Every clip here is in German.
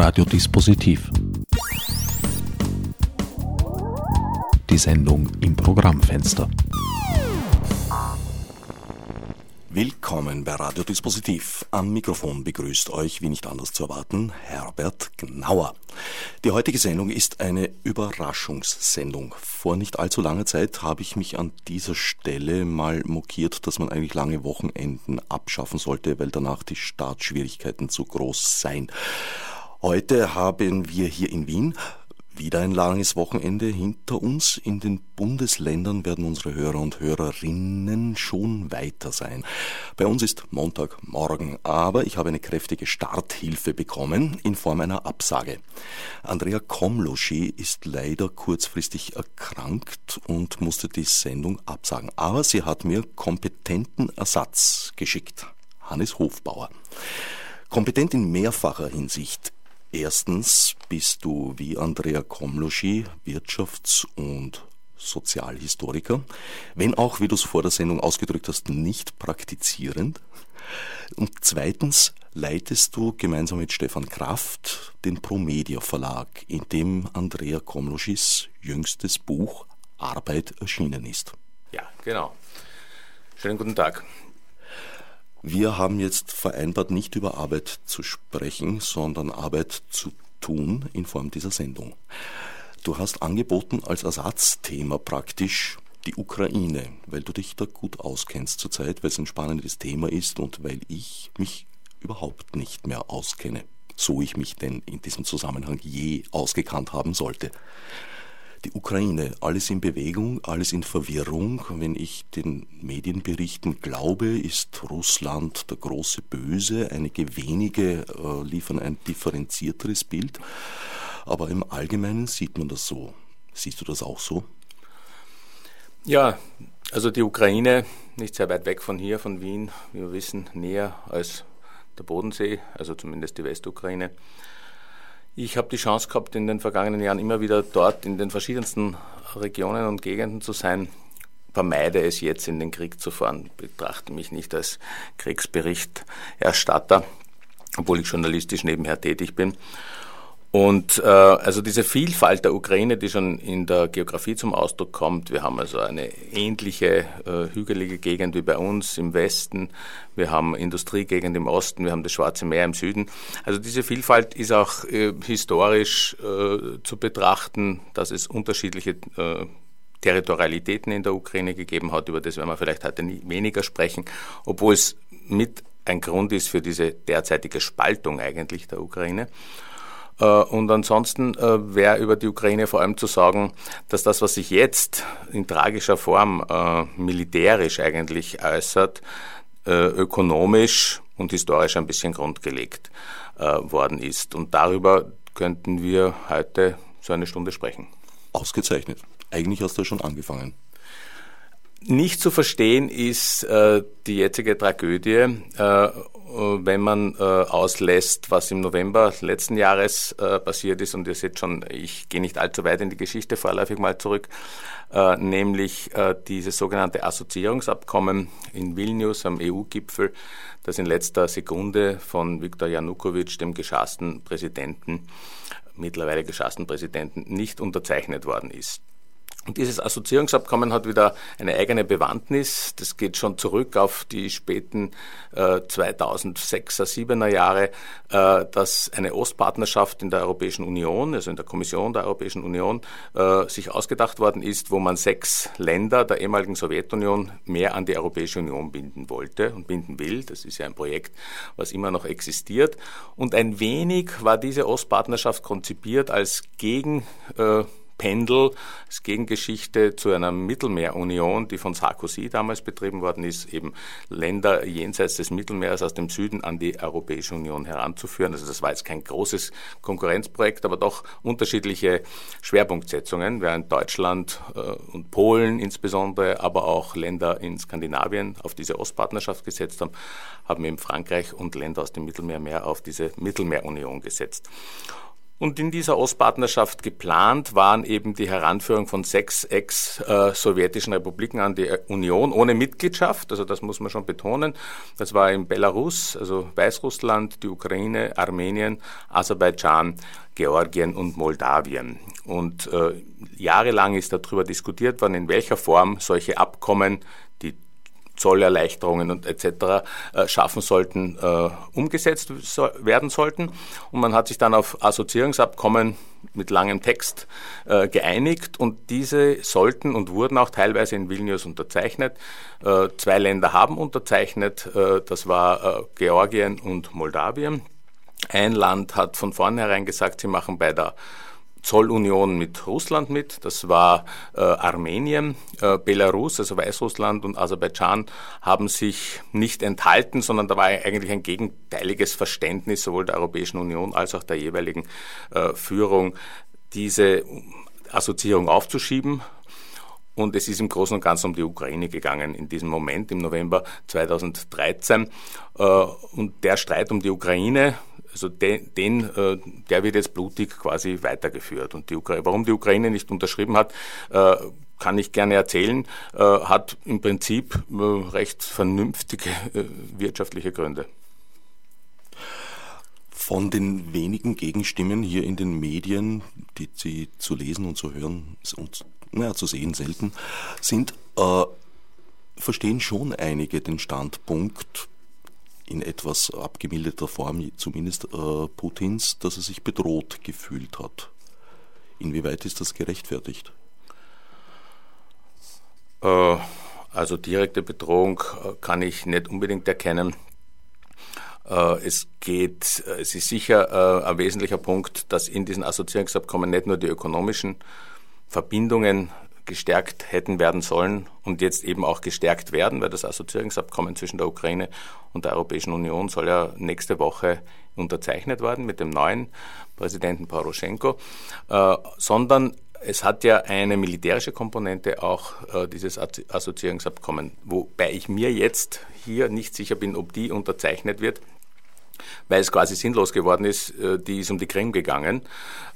Radiodispositiv. Die Sendung im Programmfenster. Willkommen bei Radiodispositiv. Am Mikrofon begrüßt euch, wie nicht anders zu erwarten, Herbert Gnauer. Die heutige Sendung ist eine Überraschungssendung. Vor nicht allzu langer Zeit habe ich mich an dieser Stelle mal mokiert, dass man eigentlich lange Wochenenden abschaffen sollte, weil danach die Startschwierigkeiten zu groß seien. Heute haben wir hier in Wien wieder ein langes Wochenende hinter uns. In den Bundesländern werden unsere Hörer und Hörerinnen schon weiter sein. Bei uns ist Montagmorgen, aber ich habe eine kräftige Starthilfe bekommen in Form einer Absage. Andrea Komloschi ist leider kurzfristig erkrankt und musste die Sendung absagen. Aber sie hat mir kompetenten Ersatz geschickt. Hannes Hofbauer. Kompetent in mehrfacher Hinsicht. Erstens bist du wie Andrea Komloschi Wirtschafts- und Sozialhistoriker, wenn auch, wie du es vor der Sendung ausgedrückt hast, nicht praktizierend. Und zweitens leitest du gemeinsam mit Stefan Kraft den Promedia Verlag, in dem Andrea Komloschis jüngstes Buch Arbeit erschienen ist. Ja, genau. Schönen guten Tag. Wir haben jetzt vereinbart, nicht über Arbeit zu sprechen, sondern Arbeit zu tun in Form dieser Sendung. Du hast angeboten als Ersatzthema praktisch die Ukraine, weil du dich da gut auskennst zurzeit, weil es ein spannendes Thema ist und weil ich mich überhaupt nicht mehr auskenne, so ich mich denn in diesem Zusammenhang je ausgekannt haben sollte die Ukraine, alles in Bewegung, alles in Verwirrung. Wenn ich den Medienberichten glaube, ist Russland der große Böse. Einige wenige äh, liefern ein differenzierteres Bild. Aber im Allgemeinen sieht man das so. Siehst du das auch so? Ja, also die Ukraine, nicht sehr weit weg von hier, von Wien, wie wir wissen, näher als der Bodensee, also zumindest die Westukraine. Ich habe die Chance gehabt, in den vergangenen Jahren immer wieder dort in den verschiedensten Regionen und Gegenden zu sein. Vermeide es jetzt, in den Krieg zu fahren. Betrachte mich nicht als Kriegsberichterstatter, obwohl ich journalistisch nebenher tätig bin. Und äh, also diese Vielfalt der Ukraine, die schon in der Geografie zum Ausdruck kommt, wir haben also eine ähnliche äh, hügelige Gegend wie bei uns im Westen, wir haben Industriegegend im Osten, wir haben das Schwarze Meer im Süden. Also diese Vielfalt ist auch äh, historisch äh, zu betrachten, dass es unterschiedliche äh, Territorialitäten in der Ukraine gegeben hat, über das werden wir vielleicht heute weniger sprechen, obwohl es mit ein Grund ist für diese derzeitige Spaltung eigentlich der Ukraine. Äh, und ansonsten äh, wäre über die Ukraine vor allem zu sagen, dass das, was sich jetzt in tragischer Form äh, militärisch eigentlich äußert, ökonomisch und historisch ein bisschen grundgelegt worden ist. Und darüber könnten wir heute so eine Stunde sprechen. Ausgezeichnet. Eigentlich hast du schon angefangen. Nicht zu verstehen ist äh, die jetzige Tragödie äh, wenn man äh, auslässt, was im November letzten Jahres äh, passiert ist, und ihr seht schon, ich gehe nicht allzu weit in die Geschichte vorläufig mal zurück, äh, nämlich äh, dieses sogenannte Assoziierungsabkommen in Vilnius am EU-Gipfel, das in letzter Sekunde von Viktor Janukowitsch, dem geschassten Präsidenten, mittlerweile geschassten Präsidenten, nicht unterzeichnet worden ist. Und dieses Assoziierungsabkommen hat wieder eine eigene Bewandtnis. Das geht schon zurück auf die späten äh, 2006er, 7er Jahre, äh, dass eine Ostpartnerschaft in der Europäischen Union, also in der Kommission der Europäischen Union, äh, sich ausgedacht worden ist, wo man sechs Länder der ehemaligen Sowjetunion mehr an die Europäische Union binden wollte und binden will. Das ist ja ein Projekt, was immer noch existiert. Und ein wenig war diese Ostpartnerschaft konzipiert als Gegen äh, Pendel als Gegengeschichte zu einer Mittelmeerunion, die von Sarkozy damals betrieben worden ist, eben Länder jenseits des Mittelmeers aus dem Süden an die Europäische Union heranzuführen. Also das war jetzt kein großes Konkurrenzprojekt, aber doch unterschiedliche Schwerpunktsetzungen, während Deutschland äh, und Polen insbesondere, aber auch Länder in Skandinavien auf diese Ostpartnerschaft gesetzt haben, haben eben Frankreich und Länder aus dem Mittelmeer mehr auf diese Mittelmeerunion gesetzt. Und in dieser Ostpartnerschaft geplant waren eben die Heranführung von sechs ex-sowjetischen Republiken an die Union ohne Mitgliedschaft. Also das muss man schon betonen. Das war in Belarus, also Weißrussland, die Ukraine, Armenien, Aserbaidschan, Georgien und Moldawien. Und äh, jahrelang ist darüber diskutiert worden, in welcher Form solche Abkommen, die Zollerleichterungen und etc. Äh, schaffen sollten, äh, umgesetzt werden sollten. Und man hat sich dann auf Assoziierungsabkommen mit langem Text äh, geeinigt und diese sollten und wurden auch teilweise in Vilnius unterzeichnet. zwei Länder haben unterzeichnet, das war Georgien und Moldawien. Ein Land hat von vornherein gesagt, sie machen bei der Zollunion mit Russland mit. Das war äh, Armenien, äh, Belarus, also Weißrussland und Aserbaidschan haben sich nicht enthalten, sondern da war eigentlich ein gegenteiliges Verständnis sowohl der Europäischen Union als auch der jeweiligen äh, Führung, diese Assoziierung aufzuschieben. Und es ist im Großen und Ganzen um die Ukraine gegangen in diesem Moment im November 2013. Äh, und der Streit um die Ukraine also den, den äh, der wird jetzt blutig quasi weitergeführt. Und die Ukraine, warum die Ukraine nicht unterschrieben hat, äh, kann ich gerne erzählen, äh, hat im Prinzip recht vernünftige wirtschaftliche Gründe. Von den wenigen Gegenstimmen hier in den Medien, die Sie zu lesen und zu hören und naja, zu sehen selten sind, verstehen schon einige den Standpunkt, in etwas abgemilderter Form zumindest äh, Putins, dass er sich bedroht gefühlt hat. Inwieweit ist das gerechtfertigt? Äh, also direkte Bedrohung äh, kann ich nicht unbedingt erkennen. Äh, es geht, äh, es ist sicher ein wesentlicher Punkt, dass in diesen Assoziierungsabkommen nicht nur die ökonomischen Verbindungen gestärkt hätten werden sollen und jetzt eben auch gestärkt werden, weil das Assoziierungsabkommen zwischen der Ukraine und der Europäischen Union soll ja nächste Woche unterzeichnet werden mit dem neuen Präsidenten Poroschenko, äh, sondern es hat ja eine militärische Komponente auch äh, dieses Assoziierungsabkommen, wobei ich mir jetzt hier nicht sicher bin, ob die unterzeichnet wird weil es quasi sinnlos geworden ist, äh, die ist um die Krim gegangen,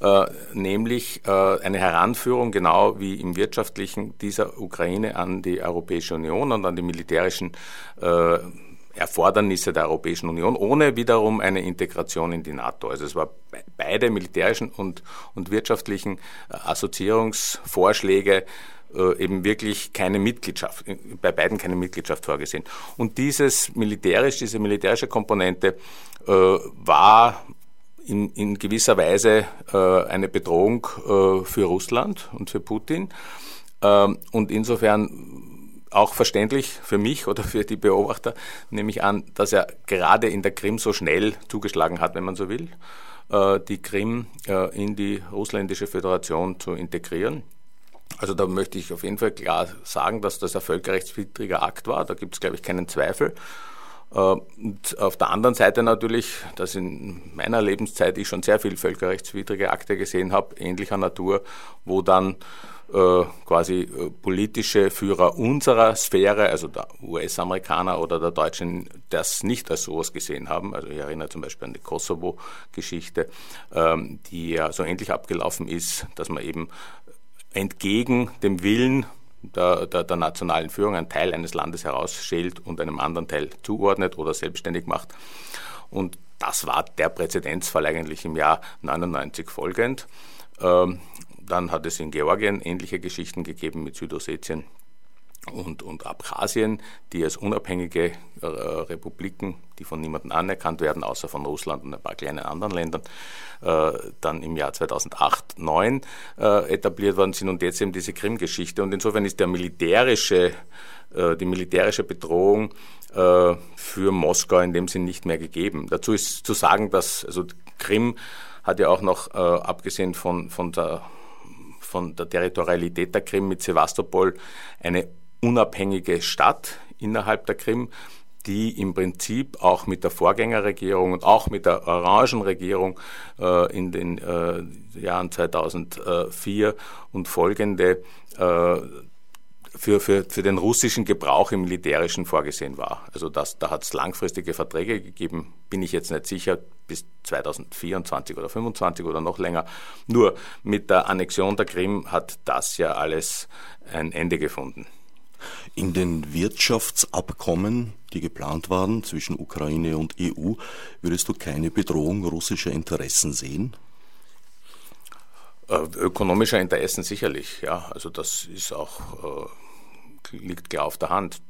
äh, nämlich äh, eine Heranführung genau wie im wirtschaftlichen dieser Ukraine an die Europäische Union und an die militärischen Erfordernisse der Europäischen Union, ohne wiederum eine Integration in die NATO. Also es war beide militärischen und, und wirtschaftlichen Assoziierungsvorschläge äh, eben wirklich keine Mitgliedschaft, bei beiden keine Mitgliedschaft vorgesehen. Und dieses militärisch, diese militärische Komponente äh, war in, in gewisser Weise äh, eine Bedrohung äh, für Russland und für Putin. Ähm, und insofern auch verständlich für mich oder für die Beobachter, nehme ich an, dass er gerade in der Krim so schnell zugeschlagen hat, wenn man so will, äh, die Krim äh, in die russländische Föderation zu integrieren. Also da möchte ich auf jeden Fall klar sagen, dass das ein völkerrechtswidriger Akt war. Da gibt es, glaube ich, keinen Zweifel. Äh, und auf der anderen Seite natürlich, dass in meiner Lebenszeit ich schon sehr viel völkerrechtswidrige Akte gesehen habe, ähnlicher Natur, wo dann äh, quasi äh, politische Führer unserer Sphäre, also der US-Amerikaner oder der Deutschen, das nicht als sowas gesehen haben. Also ich erinnere zum Beispiel an die Kosovo-Geschichte, ähm, die ja so ähnlich abgelaufen ist, dass man eben entgegen dem Willen der, der, der, nationalen Führung einen Teil eines Landes herausschält und einem anderen Teil zuordnet oder selbstständig macht. Und das war der Präzedenzfall eigentlich im Jahr 99 folgend. Ähm, dann hat es in Georgien ähnliche Geschichten gegeben mit Südossetien und, und Abchasien, die als unabhängige äh, Republiken, die von niemandem anerkannt werden, außer von Russland und ein paar kleinen anderen Ländern, äh, dann im Jahr 2008, 2009 äh, etabliert worden sind und jetzt eben diese Krim-Geschichte. Und insofern ist der militärische, äh, die militärische Bedrohung äh, für Moskau in dem Sinn nicht mehr gegeben. Dazu ist zu sagen, dass also Krim hat ja auch noch, äh, abgesehen von, von der von der Territorialität der Krim mit Sevastopol eine unabhängige Stadt innerhalb der Krim, die im Prinzip auch mit der Vorgängerregierung und auch mit der Orangenregierung äh, in den äh, Jahren 2004 und folgende äh, für, für, für den russischen Gebrauch im Militärischen vorgesehen war. Also das, da hat es langfristige Verträge gegeben, bin ich jetzt nicht sicher, bis 2024 oder 2025 oder noch länger. Nur mit der Annexion der Krim hat das ja alles ein Ende gefunden. In den Wirtschaftsabkommen, die geplant waren zwischen Ukraine und EU, würdest du keine Bedrohung russischer Interessen sehen? Äh, ökonomischer Interessen sicherlich, ja. Also das ist auch, äh, liegt klar auf der Hand.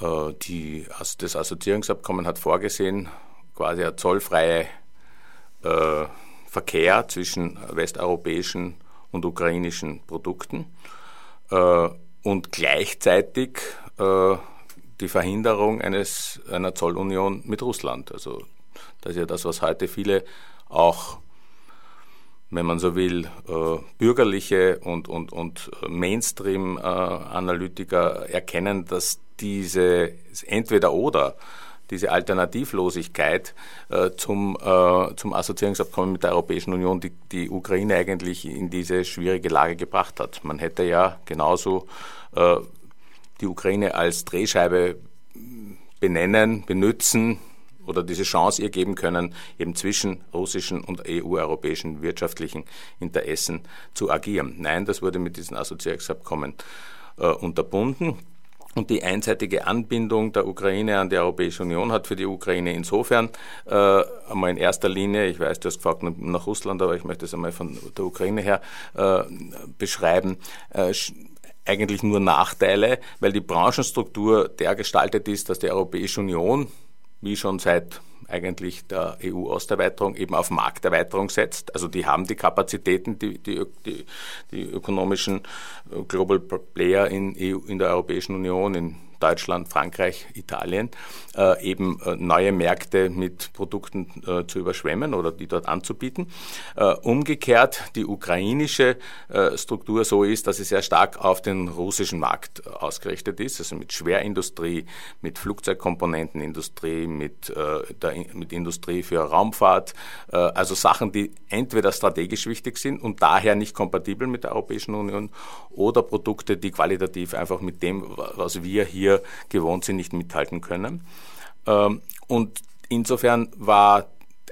Äh, die, das Assoziierungsabkommen hat vorgesehen, quasi ein zollfreie äh, Verkehr zwischen westeuropäischen und ukrainischen Produkten äh, und gleichzeitig äh, die Verhinderung eines, einer Zollunion mit Russland. Also das ist ja das, was heute viele auch wenn man so will, äh, bürgerliche und, und, und Mainstream-Analytiker erkennen, dass diese Entweder-Oder, diese Alternativlosigkeit äh, zum, äh, zum Assoziierungsabkommen mit der Europäischen Union die, die Ukraine eigentlich in diese schwierige Lage gebracht hat. Man hätte ja genauso äh, die Ukraine als Drehscheibe benennen, benützen, oder diese Chance ihr geben können, eben zwischen russischen und EU-europäischen wirtschaftlichen Interessen zu agieren. Nein, das wurde mit diesen Assoziierungsabkommen äh, unterbunden. Und die einseitige Anbindung der Ukraine an die Europäische Union hat für die Ukraine insofern äh, einmal in erster Linie, ich weiß, du hast gefragt nach Russland, aber ich möchte es einmal von der Ukraine her äh, beschreiben, äh, eigentlich nur Nachteile, weil die Branchenstruktur der gestaltet ist, dass die Europäische Union wie schon seit eigentlich der EU-Osterweiterung eben auf Markterweiterung setzt. Also die haben die Kapazitäten, die, die, die, die ökonomischen äh, Global Player in, EU, in der Europäischen Union, in Deutschland, Frankreich, Italien, äh, eben äh, neue Märkte mit Produkten äh, zu überschwemmen oder die dort anzubieten. Äh, umgekehrt die ukrainische äh, Struktur so ist, dass sie sehr stark auf den russischen Markt ausgerichtet ist, also mit Schwerindustrie, mit Flugzeugkomponentenindustrie, mit, äh, der, mit Industrie für Raumfahrt, also Sachen, die entweder strategisch wichtig sind und daher nicht kompatibel mit der Europäischen Union oder Produkte, die qualitativ einfach mit dem, was wir hier gewohnt sind, nicht mithalten können. Ähm, und insofern war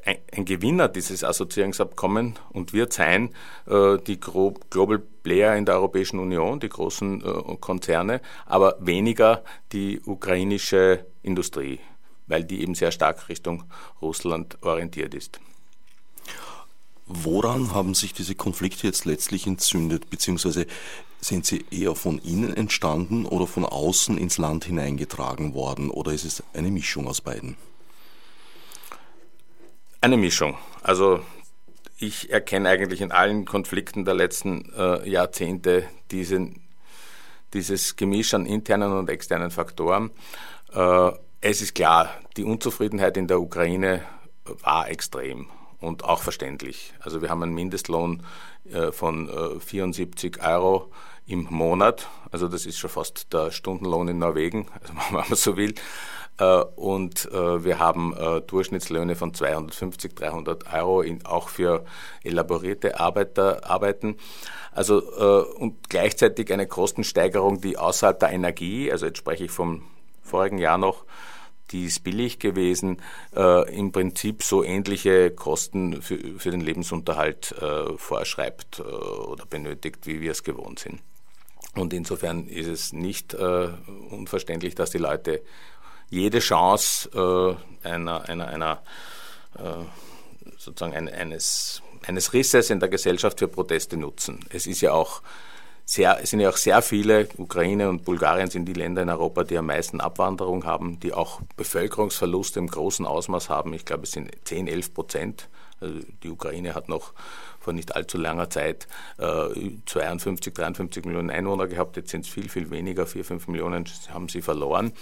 ein Gewinner dieses Assoziierungsabkommens und wird sein äh, die Global Player in der Europäischen Union, die großen äh, Konzerne, aber weniger die ukrainische Industrie, weil die eben sehr stark Richtung Russland orientiert ist. Woran haben sich diese Konflikte jetzt letztlich entzündet, beziehungsweise sind sie eher von innen entstanden oder von außen ins Land hineingetragen worden oder ist es eine Mischung aus beiden? Eine Mischung. Also ich erkenne eigentlich in allen Konflikten der letzten äh, Jahrzehnte diesen, dieses Gemisch an internen und externen Faktoren. Äh, es ist klar, die Unzufriedenheit in der Ukraine war extrem und auch verständlich. Also wir haben einen Mindestlohn äh, von 74 äh, Euro im Monat. Also das ist schon fast der Stundenlohn in Norwegen, also wenn man so will. Äh, und wir haben Durchschnittslöhne von 250, 300 Euro auch für elaborierte Arbeiter, Arbeiten. Also und gleichzeitig eine Kostensteigerung, die außerhalb der Energie, also jetzt spreche ich vom vorigen Jahr noch, die ist billig gewesen, äh, im Prinzip so ähnliche Kosten für, für den Lebensunterhalt äh, vorschreibt äh, oder benötigt, wie wir es gewohnt sind. Und insofern ist es nicht äh, unverständlich, dass die Leute jede Chance äh, einer, einer, einer äh, sozusagen eines, eines Risses in der Gesellschaft für Proteste nutzen. Es ist ja auch sehr, es sind ja auch sehr viele, Ukraine und Bulgarien sind die Länder in Europa, die am meisten Abwanderung haben, die auch Bevölkerungsverluste im großen Ausmaß haben. Ich glaube, es sind 10, 11 Prozent. Also die Ukraine hat noch vor nicht allzu langer Zeit äh, 52, 53 Millionen Einwohner gehabt. Jetzt sind es viel, viel weniger. 4, 5 Millionen haben sie verloren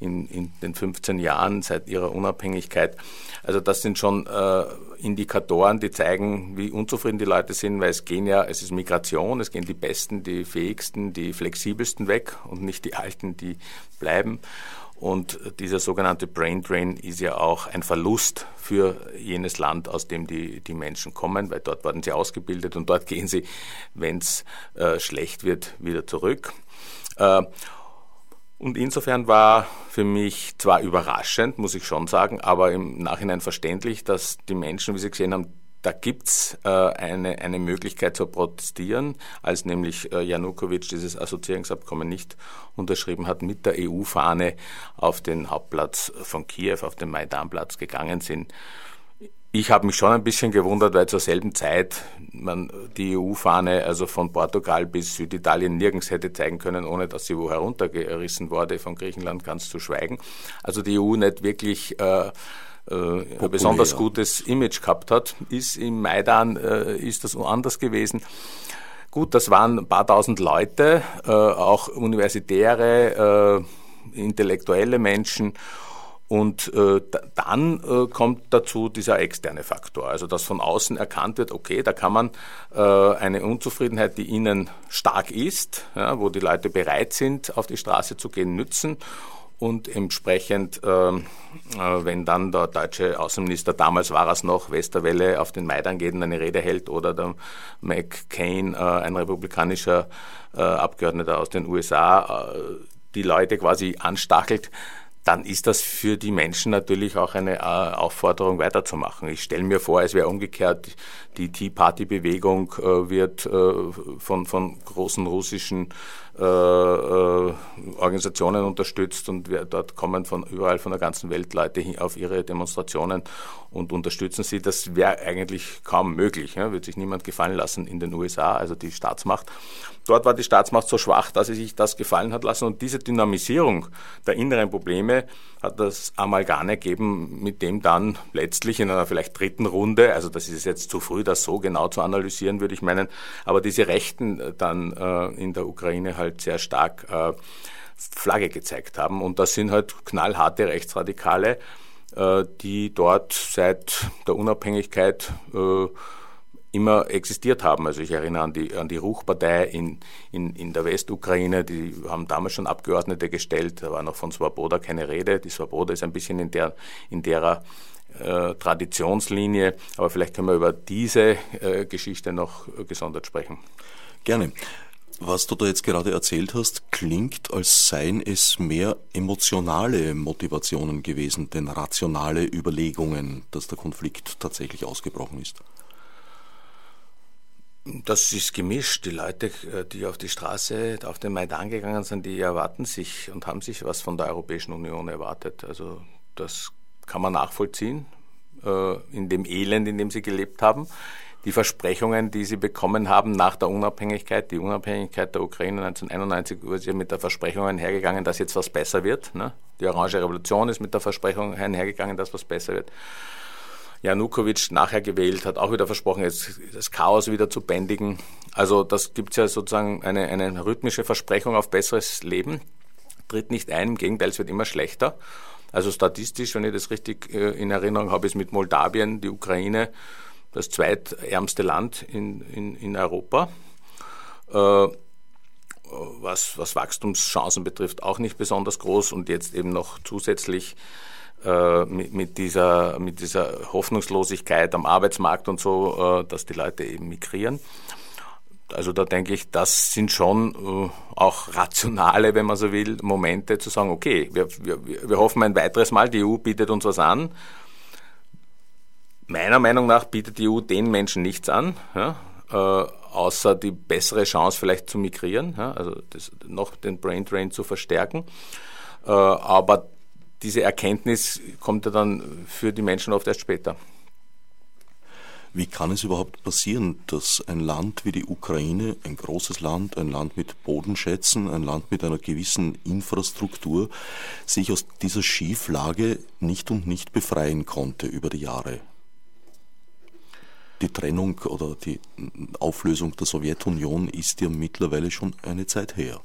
in, in den 15 Jahren seit ihrer Unabhängigkeit. Also das sind schon äh, Indikatoren, die zeigen, wie unzufrieden die Leute sind, weil es gehen ja, es ist Migration, es gehen die Besten, die Fähigsten, die Flexibelsten weg und nicht die Alten, die bleiben. Und dieser sogenannte Brain Drain ist ja auch ein Verlust für jenes Land, aus dem die, die Menschen kommen, weil dort werden sie ausgebildet und dort gehen sie, wenn es äh, schlecht wird, wieder zurück. Äh, und insofern war für mich zwar überraschend, muss ich schon sagen, aber im Nachhinein verständlich, dass die Menschen, wie sie gesehen haben, da gibt's äh, eine, eine Möglichkeit zu protestieren, als nämlich äh, Janukowitsch dieses Assoziierungsabkommen nicht unterschrieben hat, mit der EU-Fahne auf den Hauptplatz von Kiew, auf den Maidanplatz gegangen sind. Ich habe mich schon ein bisschen gewundert, weil zur selben Zeit man die EU-Fahne also von Portugal bis Süditalien nirgends hätte zeigen können, ohne dass sie wo heruntergerissen wurde, von Griechenland ganz zu schweigen. Also die EU nicht wirklich äh, äh, ein besonders gutes Image gehabt hat. Ist im Maidan äh, ist das anders gewesen. Gut, das waren ein paar tausend Leute, äh, auch universitäre, äh, intellektuelle Menschen. Und äh, dann äh, kommt dazu dieser externe Faktor, also dass von außen erkannt wird, okay, da kann man äh, eine Unzufriedenheit, die innen stark ist, ja, wo die Leute bereit sind, auf die Straße zu gehen, nützen und entsprechend, äh, äh, wenn dann der deutsche Außenminister, damals war es noch, Westerwelle auf den Maidan geht und eine Rede hält oder der McCain, äh, ein republikanischer äh, Abgeordneter aus den USA, äh, die Leute quasi anstachelt, dann ist das für die Menschen natürlich auch eine äh, Aufforderung weiterzumachen. Ich stelle mir vor, es wäre umgekehrt, die Tea Party Bewegung äh, wird äh, von, von großen russischen Organisationen unterstützt und dort kommen von überall von der ganzen Welt Leute auf ihre Demonstrationen und unterstützen sie. Das wäre eigentlich kaum möglich, ja, würde sich niemand gefallen lassen in den USA, also die Staatsmacht. Dort war die Staatsmacht so schwach, dass sie sich das gefallen hat lassen und diese Dynamisierung der inneren Probleme hat das Amalgam ergeben, mit dem dann letztlich in einer vielleicht dritten Runde, also das ist jetzt zu früh, das so genau zu analysieren, würde ich meinen, aber diese Rechten dann äh, in der Ukraine halt sehr stark äh, Flagge gezeigt haben. Und das sind halt knallharte Rechtsradikale, äh, die dort seit der Unabhängigkeit äh, immer existiert haben. Also ich erinnere an die, an die Ruchpartei in, in, in der Westukraine, die haben damals schon Abgeordnete gestellt, da war noch von Svoboda keine Rede. Die Svoboda ist ein bisschen in, der, in derer äh, Traditionslinie, aber vielleicht können wir über diese äh, Geschichte noch äh, gesondert sprechen. Gerne. Was du da jetzt gerade erzählt hast, klingt, als seien es mehr emotionale Motivationen gewesen, denn rationale Überlegungen, dass der Konflikt tatsächlich ausgebrochen ist. Das ist gemischt. Die Leute, äh, die auf die Straße, auf den Maidan gegangen sind, die erwarten sich und haben sich was von der Europäischen Union erwartet. Also das kann man nachvollziehen äh, in dem Elend, in dem sie gelebt haben. Die Versprechungen, die sie bekommen haben nach der Unabhängigkeit, die Unabhängigkeit der Ukraine 1991, ist mit der Versprechung einhergegangen, dass jetzt was besser wird. Ne? Die Orange Revolution ist mit der Versprechung einhergegangen, dass was besser wird. Janukowitsch nachher gewählt, hat auch wieder versprochen, jetzt das Chaos wieder zu bändigen. Also das gibt ja sozusagen eine, eine rhythmische Versprechung auf besseres Leben, tritt nicht ein, im Gegenteil, es wird immer schlechter. Also statistisch, wenn ich das richtig äh, in Erinnerung habe, ist mit Moldawien die Ukraine das zweitärmste Land in, in, in Europa. Äh, was, was Wachstumschancen betrifft, auch nicht besonders groß und jetzt eben noch zusätzlich äh, mit, mit, dieser, mit dieser Hoffnungslosigkeit am Arbeitsmarkt und so, äh, dass die Leute eben migrieren. Also da denke ich, das sind schon äh, auch rationale, wenn man so will, Momente zu sagen, okay, wir, wir, wir hoffen ein weiteres Mal, die EU bietet uns was an. Meiner Meinung nach bietet die EU den Menschen nichts an, ja, äh, außer die bessere Chance vielleicht zu migrieren, ja, also das, noch den Brain Drain zu verstärken. Äh, aber diese Erkenntnis kommt ja dann für die Menschen oft erst später. Wie kann es überhaupt passieren, dass ein Land wie die Ukraine, ein großes Land, ein Land mit Bodenschätzen, ein Land mit einer gewissen Infrastruktur, sich aus dieser Schieflage nicht und nicht befreien konnte über die Jahre? Die Trennung oder die Auflösung der Sowjetunion ist ja mittlerweile schon eine Zeit her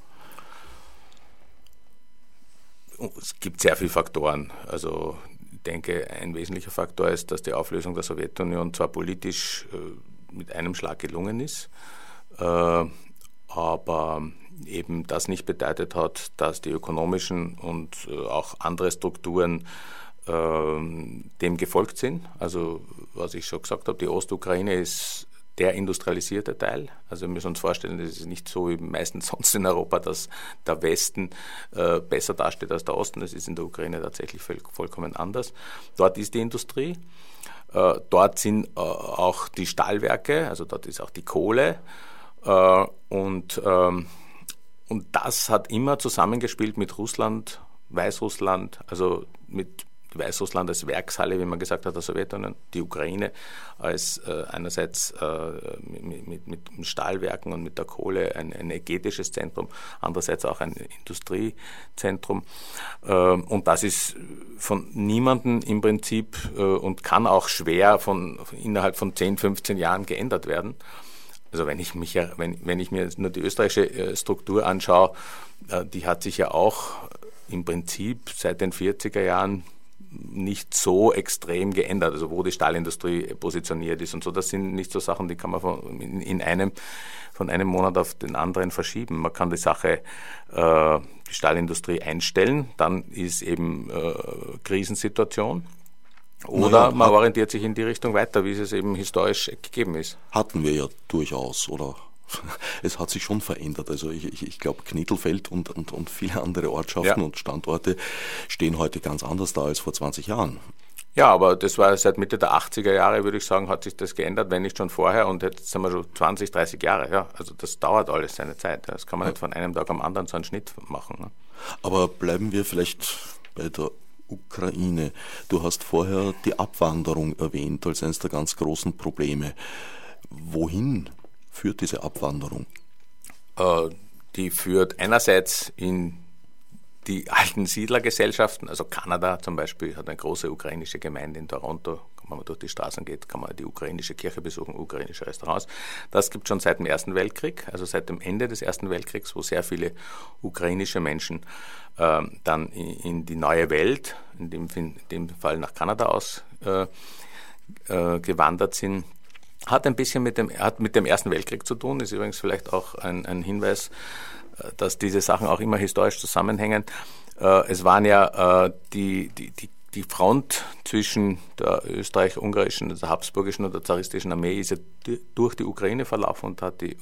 es gibt sehr viele Faktoren. Also ich denke, ein wesentlicher Faktor ist, dass die Auflösung der Sowjetunion zwar politisch äh, mit einem Schlag gelungen ist, äh, aber eben das nicht bedeutet hat, dass die ökonomischen und äh, auch andere Strukturen dem gefolgt sind. Also was ich schon gesagt habe, die Ostukraine ist der industrialisierte Teil. Also wir müssen uns vorstellen, das ist nicht so wie meistens sonst in Europa, dass der Westen äh, besser dasteht als der Osten. Das ist in der Ukraine tatsächlich voll, vollkommen anders. Dort ist die Industrie. Äh, dort sind äh, auch die Stahlwerke, also dort ist auch die Kohle. Äh, und, ähm, und das hat immer zusammengespielt mit Russland, Weißrussland, also mit Weißrussland als Werkshalle, wie man gesagt hat, der Sowjetunion, die Ukraine als äh, einerseits äh, mit, mit, mit, Stahlwerken und mit der Kohle ein, ein energetisches Zentrum, andererseits auch ein Industriezentrum. Äh, und das ist von niemandem im Prinzip äh, und kann auch schwer von, innerhalb von 10, 15 Jahren geändert werden. Also wenn ich mich wenn, wenn ich mir nur die österreichische äh, Struktur anschaue, äh, die hat sich ja auch im Prinzip seit den 40er Jahren nicht so extrem geändert, also wo die Stahlindustrie positioniert ist und so. Das sind nicht so Sachen, die kann man von, in, in einem, von einem Monat auf den anderen verschieben. Man kann die Sache, äh, die Stahlindustrie einstellen, dann ist eben äh, Krisensituation. Oder naja, man orientiert sich in die Richtung weiter, wie es eben historisch gegeben ist. Hatten wir ja durchaus, oder? es hat sich schon verändert. Also ich, ich, ich glaube, Knittelfeld und, und, und viele andere Ortschaften ja. und Standorte stehen heute ganz anders da als vor 20 Jahren. Ja, aber das war seit Mitte der 80er Jahre, würde ich sagen, hat sich das geändert, wenn nicht schon vorher. Und jetzt sind wir schon 20, 30 Jahre. Ja, also das dauert alles seine Zeit. Das kann man ja. nicht von einem Tag am anderen so einen Schnitt machen. Ne? Aber bleiben wir vielleicht bei der Ukraine. Du hast vorher die Abwanderung erwähnt als eines der ganz großen Probleme. Wohin führt diese Abwanderung? Äh, die führt einerseits in die alten Siedlergesellschaften, also Kanada zum Beispiel hat eine große ukrainische Gemeinde in Toronto. Wenn man durch die Straßen geht, kann man die ukrainische Kirche besuchen, ukrainische Restaurants. Das gibt schon seit dem Ersten Weltkrieg, also seit dem Ende des Ersten Weltkriegs, wo sehr viele ukrainische Menschen äh, dann in, in, die neue Welt, in dem, in dem Fall nach Kanada ausgewandert äh, äh, sind hat ein bisschen mit dem, hat mit dem Ersten Weltkrieg zu tun, ist übrigens vielleicht auch ein, ein Hinweis, äh, dass diese Sachen auch immer historisch zusammenhängen. Äh, es waren ja äh, die, die, die, die Front zwischen der österreich-ungarischen, der habsburgischen und der zaristischen Armee ist ja durch die Ukraine verlaufen und hat die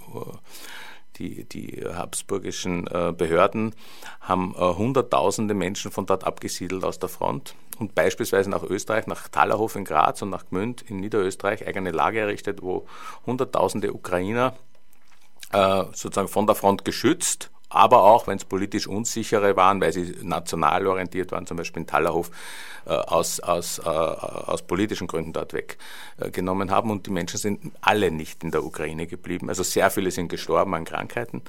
die, die habsburgischen äh, Behörden haben äh, hunderttausende Menschen von dort abgesiedelt aus der Front und beispielsweise nach Österreich, nach Talerhof in Graz und nach Gmünd in Niederösterreich eigene Lager errichtet, wo hunderttausende Ukrainer äh, sozusagen von der Front geschützt aber auch, wenn es politisch unsichere waren, weil sie national orientiert waren, zum Beispiel in Tallerhof, äh, aus, aus, äh, aus politischen Gründen dort weggenommen äh, haben. Und die Menschen sind alle nicht in der Ukraine geblieben. Also sehr viele sind gestorben an Krankheiten.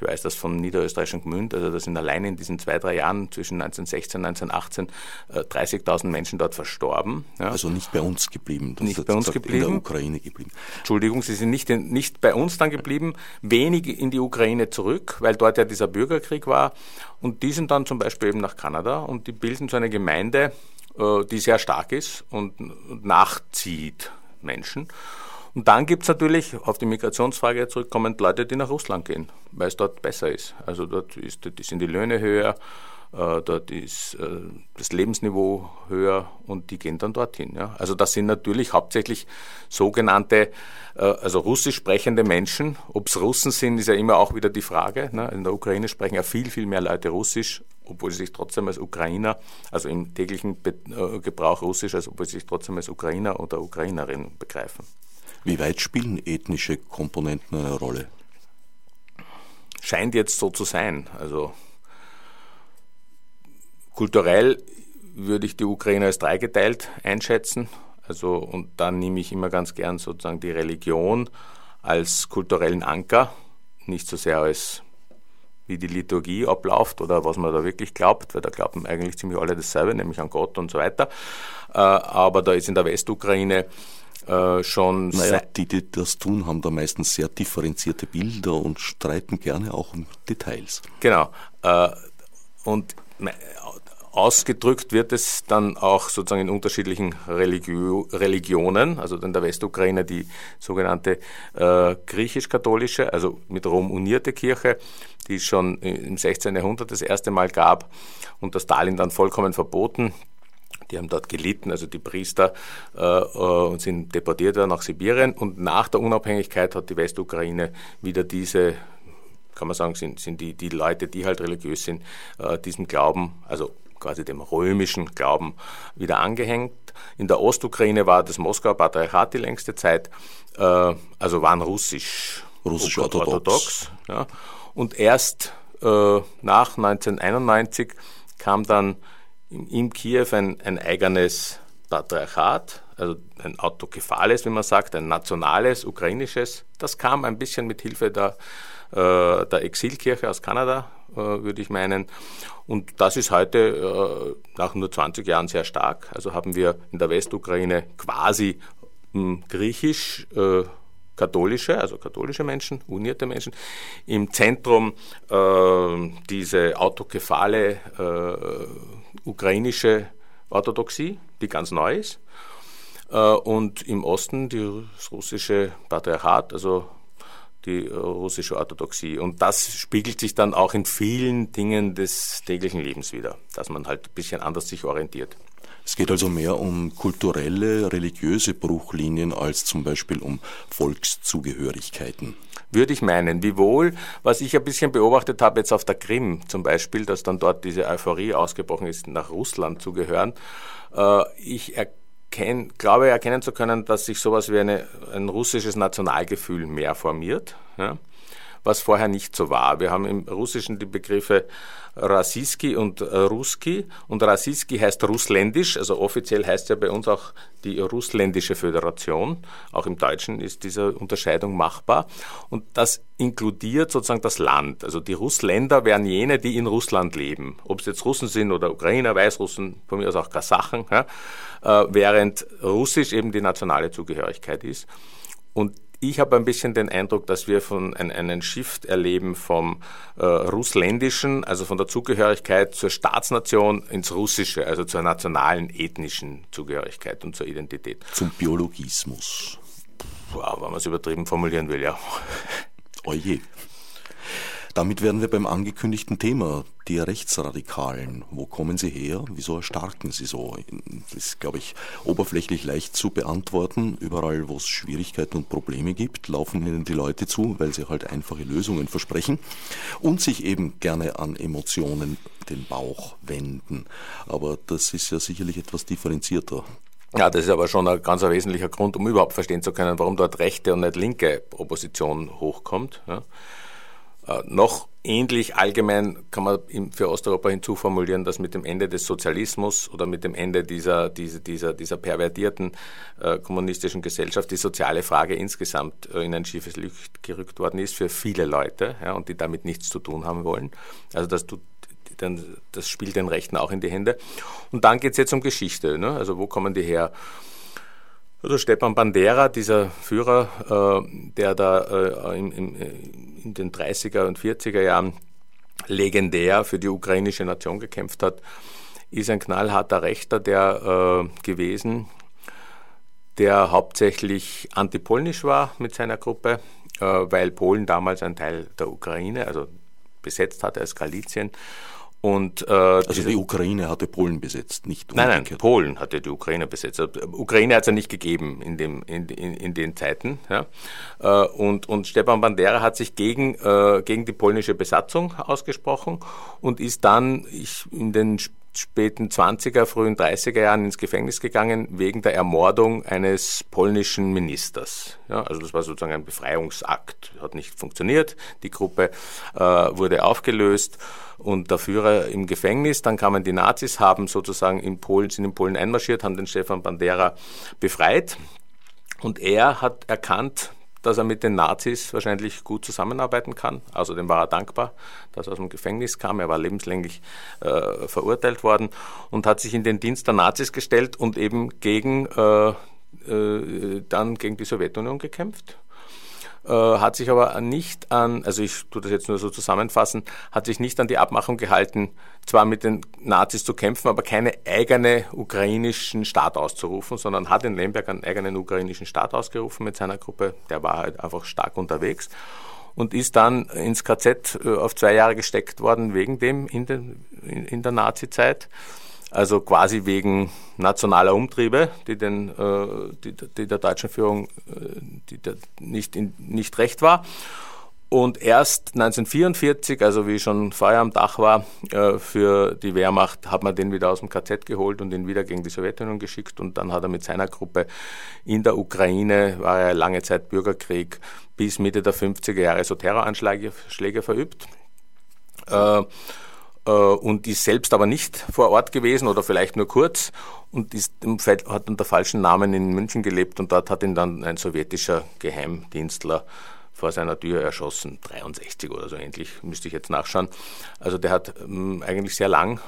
Ich weiß das von Niederösterreich und Gmünd, also da sind allein in diesen zwei, drei Jahren zwischen 1916 und 1918 30.000 Menschen dort verstorben. Ja. Also nicht bei uns geblieben. Das nicht bei uns geblieben. In der Ukraine geblieben. Entschuldigung, sie sind nicht, in, nicht bei uns dann geblieben, wenig in die Ukraine zurück, weil dort ja dieser Bürgerkrieg war. Und die sind dann zum Beispiel eben nach Kanada und die bilden so eine Gemeinde, äh, die sehr stark ist und nachzieht Menschen. Und dann gibt es natürlich, auf die Migrationsfrage zurückkommend, Leute, die nach Russland gehen, weil es dort besser ist. Also dort ist, sind die Löhne höher, äh, dort ist äh, das Lebensniveau höher und die gehen dann dorthin. Ja. Also das sind natürlich hauptsächlich sogenannte, äh, also russisch sprechende Menschen. Ob es Russen sind, ist ja immer auch wieder die Frage. Ne. In der Ukraine sprechen ja viel, viel mehr Leute Russisch, obwohl sie sich trotzdem als Ukrainer, also im täglichen Gebrauch Russisch, als obwohl sie sich trotzdem als Ukrainer oder Ukrainerin begreifen. Wie weit spielen ethnische Komponenten eine Rolle? Scheint jetzt so zu sein. Also Kulturell würde ich die Ukraine als dreigeteilt einschätzen. Also, und dann nehme ich immer ganz gern sozusagen die Religion als kulturellen Anker, nicht so sehr als wie die Liturgie abläuft oder was man da wirklich glaubt, weil da glauben eigentlich ziemlich alle dasselbe, nämlich an Gott und so weiter. Äh, aber da ist in der Westukraine äh, schon. Naja, die, die das tun, haben da meistens sehr differenzierte Bilder und streiten gerne auch um Details. Genau. Äh, und ausgedrückt wird es dann auch sozusagen in unterschiedlichen Religio Religionen, also in der Westukraine die sogenannte äh, griechisch-katholische, also mit Rom unierte Kirche, die es schon im 16. Jahrhundert das erste Mal gab und das Stalin dann vollkommen verboten. Die haben dort gelitten, also die Priester, äh, äh, und sind deportiert worden nach Sibirien. Und nach der Unabhängigkeit hat die Westukraine wieder diese kann man sagen, sind, sind die, die Leute, die halt religiös sind, äh, diesem Glauben, also quasi dem römischen Glauben wieder angehängt. In der Ostukraine war das Moskauer Patriarchat die längste Zeit, äh, also waren russisch, russisch orthodox. orthodox ja. Und erst äh, nach 1991 kam dann in, Kiew ein, ein eigenes Patriarchat, also ein autokephales, wie man sagt, ein nationales, ukrainisches. Das kam ein bisschen mit Hilfe der, äh, der Exilkirche aus Kanada, äh, würde ich meinen. Und das ist heute äh, nach nur 20 Jahren sehr stark. Also haben wir in der Westukraine quasi hm, griechisch äh, katholische, also katholische Menschen, unierte Menschen, im Zentrum äh, diese autokephale äh, ukrainische Orthodoxie, die ganz neu ist, äh, und im Osten das russische Patriarchat, also die russische Orthodoxie. Und das spiegelt sich dann auch in vielen Dingen des täglichen Lebens wieder, dass man halt ein bisschen anders sich orientiert. Es geht also mehr um kulturelle, religiöse Bruchlinien als zum Beispiel um Volkszugehörigkeiten. Würde ich meinen. Wiewohl, was ich ein bisschen beobachtet habe jetzt auf der Krim zum Beispiel, dass dann dort diese Euphorie ausgebrochen ist, nach Russland zu gehören. Äh, ich erkenne kenn, glaube erkennen zu können, dass sich sowas wie eine, ein russisches Nationalgefühl mehr formiert, ja, was vorher nicht so war. Wir haben im Russischen die Begriffe Rassiski und Ruski und Rassiski heißt russländisch, also offiziell heißt ja bei uns auch die russländische Föderation. Auch im Deutschen ist diese Unterscheidung machbar und das inkludiert sozusagen das Land. Also die Russländer wären jene, die in Russland leben, ob es jetzt Russen sind oder Ukrainer, Weißrussen, von mir aus auch Kasachen, ja, äh, während Russisch eben die nationale Zugehörigkeit ist. Und ich habe ein bisschen den Eindruck, dass wir von ein, einen Shift erleben vom äh, Russländischen, also von der Zugehörigkeit zur Staatsnation ins Russische, also zur nationalen ethnischen Zugehörigkeit und zur Identität. Zum Biologismus. Wow, wenn man es übertrieben formulieren will, ja. Oje. Damit wären wir beim angekündigten Thema, die Rechtsradikalen. Wo kommen sie her? Wieso erstarken sie so? Das ist, glaube ich, oberflächlich leicht zu beantworten. Überall, wo es Schwierigkeiten und Probleme gibt, laufen ihnen die Leute zu, weil sie halt einfache Lösungen versprechen und sich eben gerne an Emotionen den Bauch wenden. Aber das ist ja sicherlich etwas differenzierter. Ja, das ist aber schon ein ganz wesentlicher Grund, um überhaupt verstehen zu können, warum dort rechte und nicht linke Opposition hochkommt. Ja. Äh, noch ähnlich allgemein kann man für Osteuropa hinzuformulieren, dass mit dem Ende des Sozialismus oder mit dem Ende dieser, dieser, dieser, dieser pervertierten äh, kommunistischen Gesellschaft die soziale Frage insgesamt äh, in ein schiefes Licht gerückt worden ist für viele Leute ja, und die damit nichts zu tun haben wollen. Also das tut dann, das spielt den Rechten auch in die Hände. Und dann geht es jetzt um Geschichte. Ne? Also wo kommen die her? Also Stepan Bandera, dieser Führer, äh, der da äh, in, in, in den 30er und 40er Jahren legendär für die ukrainische Nation gekämpft hat, ist ein knallharter Rechter der äh, gewesen, der hauptsächlich antipolnisch war mit seiner Gruppe, äh, weil Polen damals ein Teil der Ukraine, also besetzt hatte als Galizien und, äh, also die Ukraine hatte Polen besetzt, nicht umgekehrt. Nein, nein, Polen hatte die Ukraine besetzt. Also, Ukraine hat es ja nicht gegeben in, dem, in, in, in den Zeiten. Ja. Äh, und, und Stepan Bandera hat sich gegen, äh, gegen die polnische Besatzung ausgesprochen und ist dann ich, in den späten 20er, frühen 30er Jahren ins Gefängnis gegangen wegen der Ermordung eines polnischen Ministers. Ja, also das war sozusagen ein Befreiungsakt, hat nicht funktioniert. Die Gruppe äh, wurde aufgelöst und der Führer im Gefängnis. Dann kamen die Nazis, haben sozusagen in Polen, sind in Polen einmarschiert, haben den Stefan Bandera befreit. Und er hat erkannt, dass er mit den Nazis wahrscheinlich gut zusammenarbeiten kann. Außerdem war er dankbar, dass er aus dem Gefängnis kam. Er war lebenslänglich äh, verurteilt worden und hat sich in den Dienst der Nazis gestellt und eben gegen, äh, äh, dann gegen die Sowjetunion gekämpft. Äh, hat sich aber nicht an, also ich tue das jetzt nur so zusammenfassen, hat sich nicht an die Abmachung gehalten, zwar mit den Nazis zu kämpfen, aber keine eigene ukrainischen Staat auszurufen, sondern hat in Lemberg einen eigenen ukrainischen Staat ausgerufen mit seiner Gruppe. Der war halt einfach stark unterwegs und ist dann ins KZ äh, auf zwei Jahre gesteckt worden wegen dem in, den, in der Nazizeit. Also quasi wegen nationaler Umtriebe, die, den, äh, die, die der deutschen Führung äh, die nicht, in, nicht recht war. Und erst 1944, also wie schon vorher am Dach war, für die Wehrmacht, hat man den wieder aus dem KZ geholt und ihn wieder gegen die Sowjetunion geschickt. Und dann hat er mit seiner Gruppe in der Ukraine, war er lange Zeit Bürgerkrieg, bis Mitte der 50er Jahre so Terroranschläge Schläge verübt. Äh, äh, und ist selbst aber nicht vor Ort gewesen oder vielleicht nur kurz und ist, hat unter falschen Namen in München gelebt und dort hat ihn dann ein sowjetischer Geheimdienstler vor seiner Tür erschossen, 63 oder so ähnlich, müsste ich jetzt nachschauen. Also der hat ähm, eigentlich sehr lang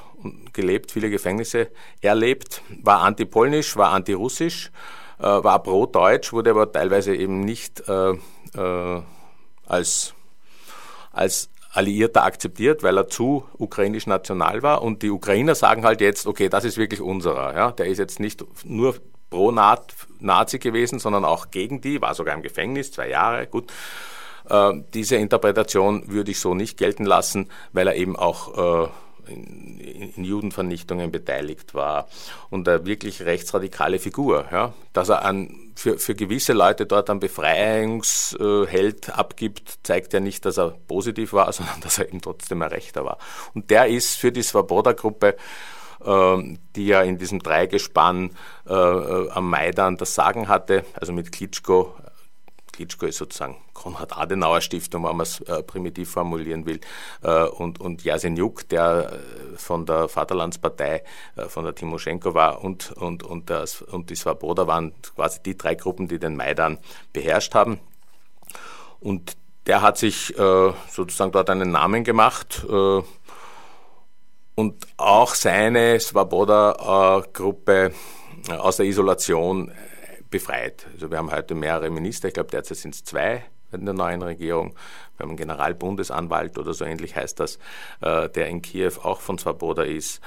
gelebt, viele Gefängnisse erlebt, war antipolnisch, war antirussisch, äh, war pro-deutsch, wurde aber teilweise eben nicht äh, äh, als, als Alliierter akzeptiert, weil er zu ukrainisch national war. Und die Ukrainer sagen halt jetzt, okay, das ist wirklich unserer. Ja? Der ist jetzt nicht nur pro Nazi gewesen, sondern auch gegen die, war sogar im Gefängnis, zwei Jahre, gut. Äh, diese Interpretation würde ich so nicht gelten lassen, weil er eben auch äh, in, in, Judenvernichtungen beteiligt war und eine wirklich rechtsradikale Figur. Ja? Dass er an, für, für gewisse Leute dort einen Befreiungsheld abgibt, zeigt ja nicht, dass er positiv war, sondern dass er eben trotzdem ein Rechter war. Und der ist für die Svoboda-Gruppe ähm, die ja in diesem Dreigespann äh, äh, am Maidan das Sagen hatte, also mit Klitschko, Klitschko ist sozusagen Konrad-Adenauer-Stiftung, wenn man es äh, primitiv formulieren will, äh, und, und Jasenjuk, der äh, von der Vaterlandspartei, äh, von der Timoschenko war, und, und, und, das, und die Svoboda waren quasi die drei Gruppen, die den Maidan beherrscht haben. Und der hat sich äh, sozusagen dort einen Namen gemacht und auch seine Svoboda-Gruppe aus der Isolation befreit. Also wir haben heute mehrere Minister, ich glaube derzeit sind es zwei in der neuen Regierung. Wir haben einen Generalbundesanwalt oder so ähnlich heißt das, äh, der in Kiew auch von Svoboda ist.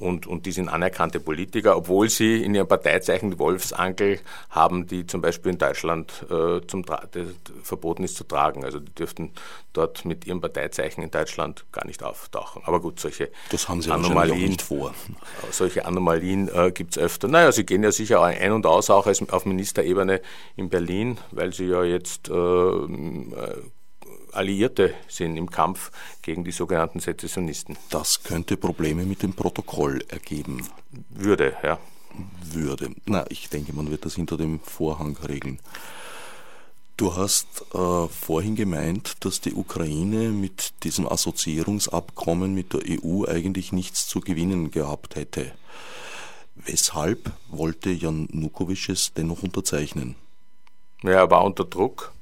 Und, und die sind anerkannte Politiker, obwohl sie in ihrem Parteizeichen Wolfsankel haben, die zum Beispiel in Deutschland äh, zum verboten ist zu tragen. Also die dürften dort mit ihrem Parteizeichen in Deutschland gar nicht auftauchen. Aber gut, solche das haben sie Anomalien nicht vor. Solche Anomalien äh, gibt es öfter. Naja, sie gehen ja sicher ein und aus, auch auf Ministerebene in Berlin, weil sie ja jetzt äh, äh Alliierte sind im Kampf gegen die sogenannten Sezessionisten. Das könnte Probleme mit dem Protokoll ergeben. Würde, ja. Würde. Na, ich denke, man wird das hinter dem Vorhang regeln. Du hast äh, vorhin gemeint, dass die Ukraine mit diesem Assoziierungsabkommen mit der EU eigentlich nichts zu gewinnen gehabt hätte. Weshalb wollte Jan Nukovic es dennoch unterzeichnen? Ja, er war unter Druck.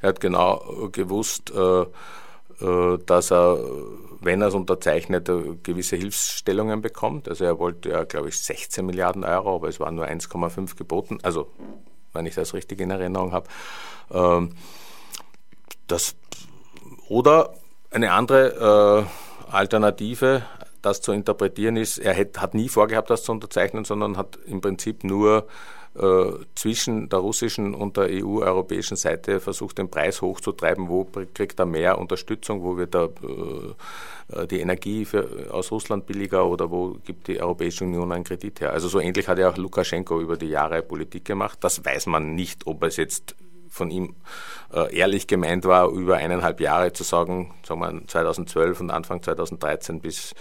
Er hat genau gewusst, äh, äh, dass er, wenn er es unterzeichnet, äh, gewisse Hilfsstellungen bekommt. Also er wollte ja, glaube ich, 16 Milliarden Euro, aber es waren nur 1,5 geboten. Also, wenn ich das richtig in Erinnerung habe. Ähm, das, oder eine andere Alternative, das zu interpretieren ist, er hat nie vorgehabt, das zu unterzeichnen, sondern hat im Prinzip nur äh, zwischen der russischen und der EU-europäischen Seite versucht, den Preis hochzutreiben, wo kriegt er mehr Unterstützung, wo wird er äh, die Energie für, aus Russland billiger oder wo gibt die Europäische Union einen Kredit her. Also so ähnlich hat ja auch Lukaschenko über die Jahre Politik gemacht. Das weiß man nicht, ob es jetzt von ihm äh, ehrlich gemeint war, über eineinhalb Jahre zu sagen, sagen wir 2012 und Anfang 2013 bis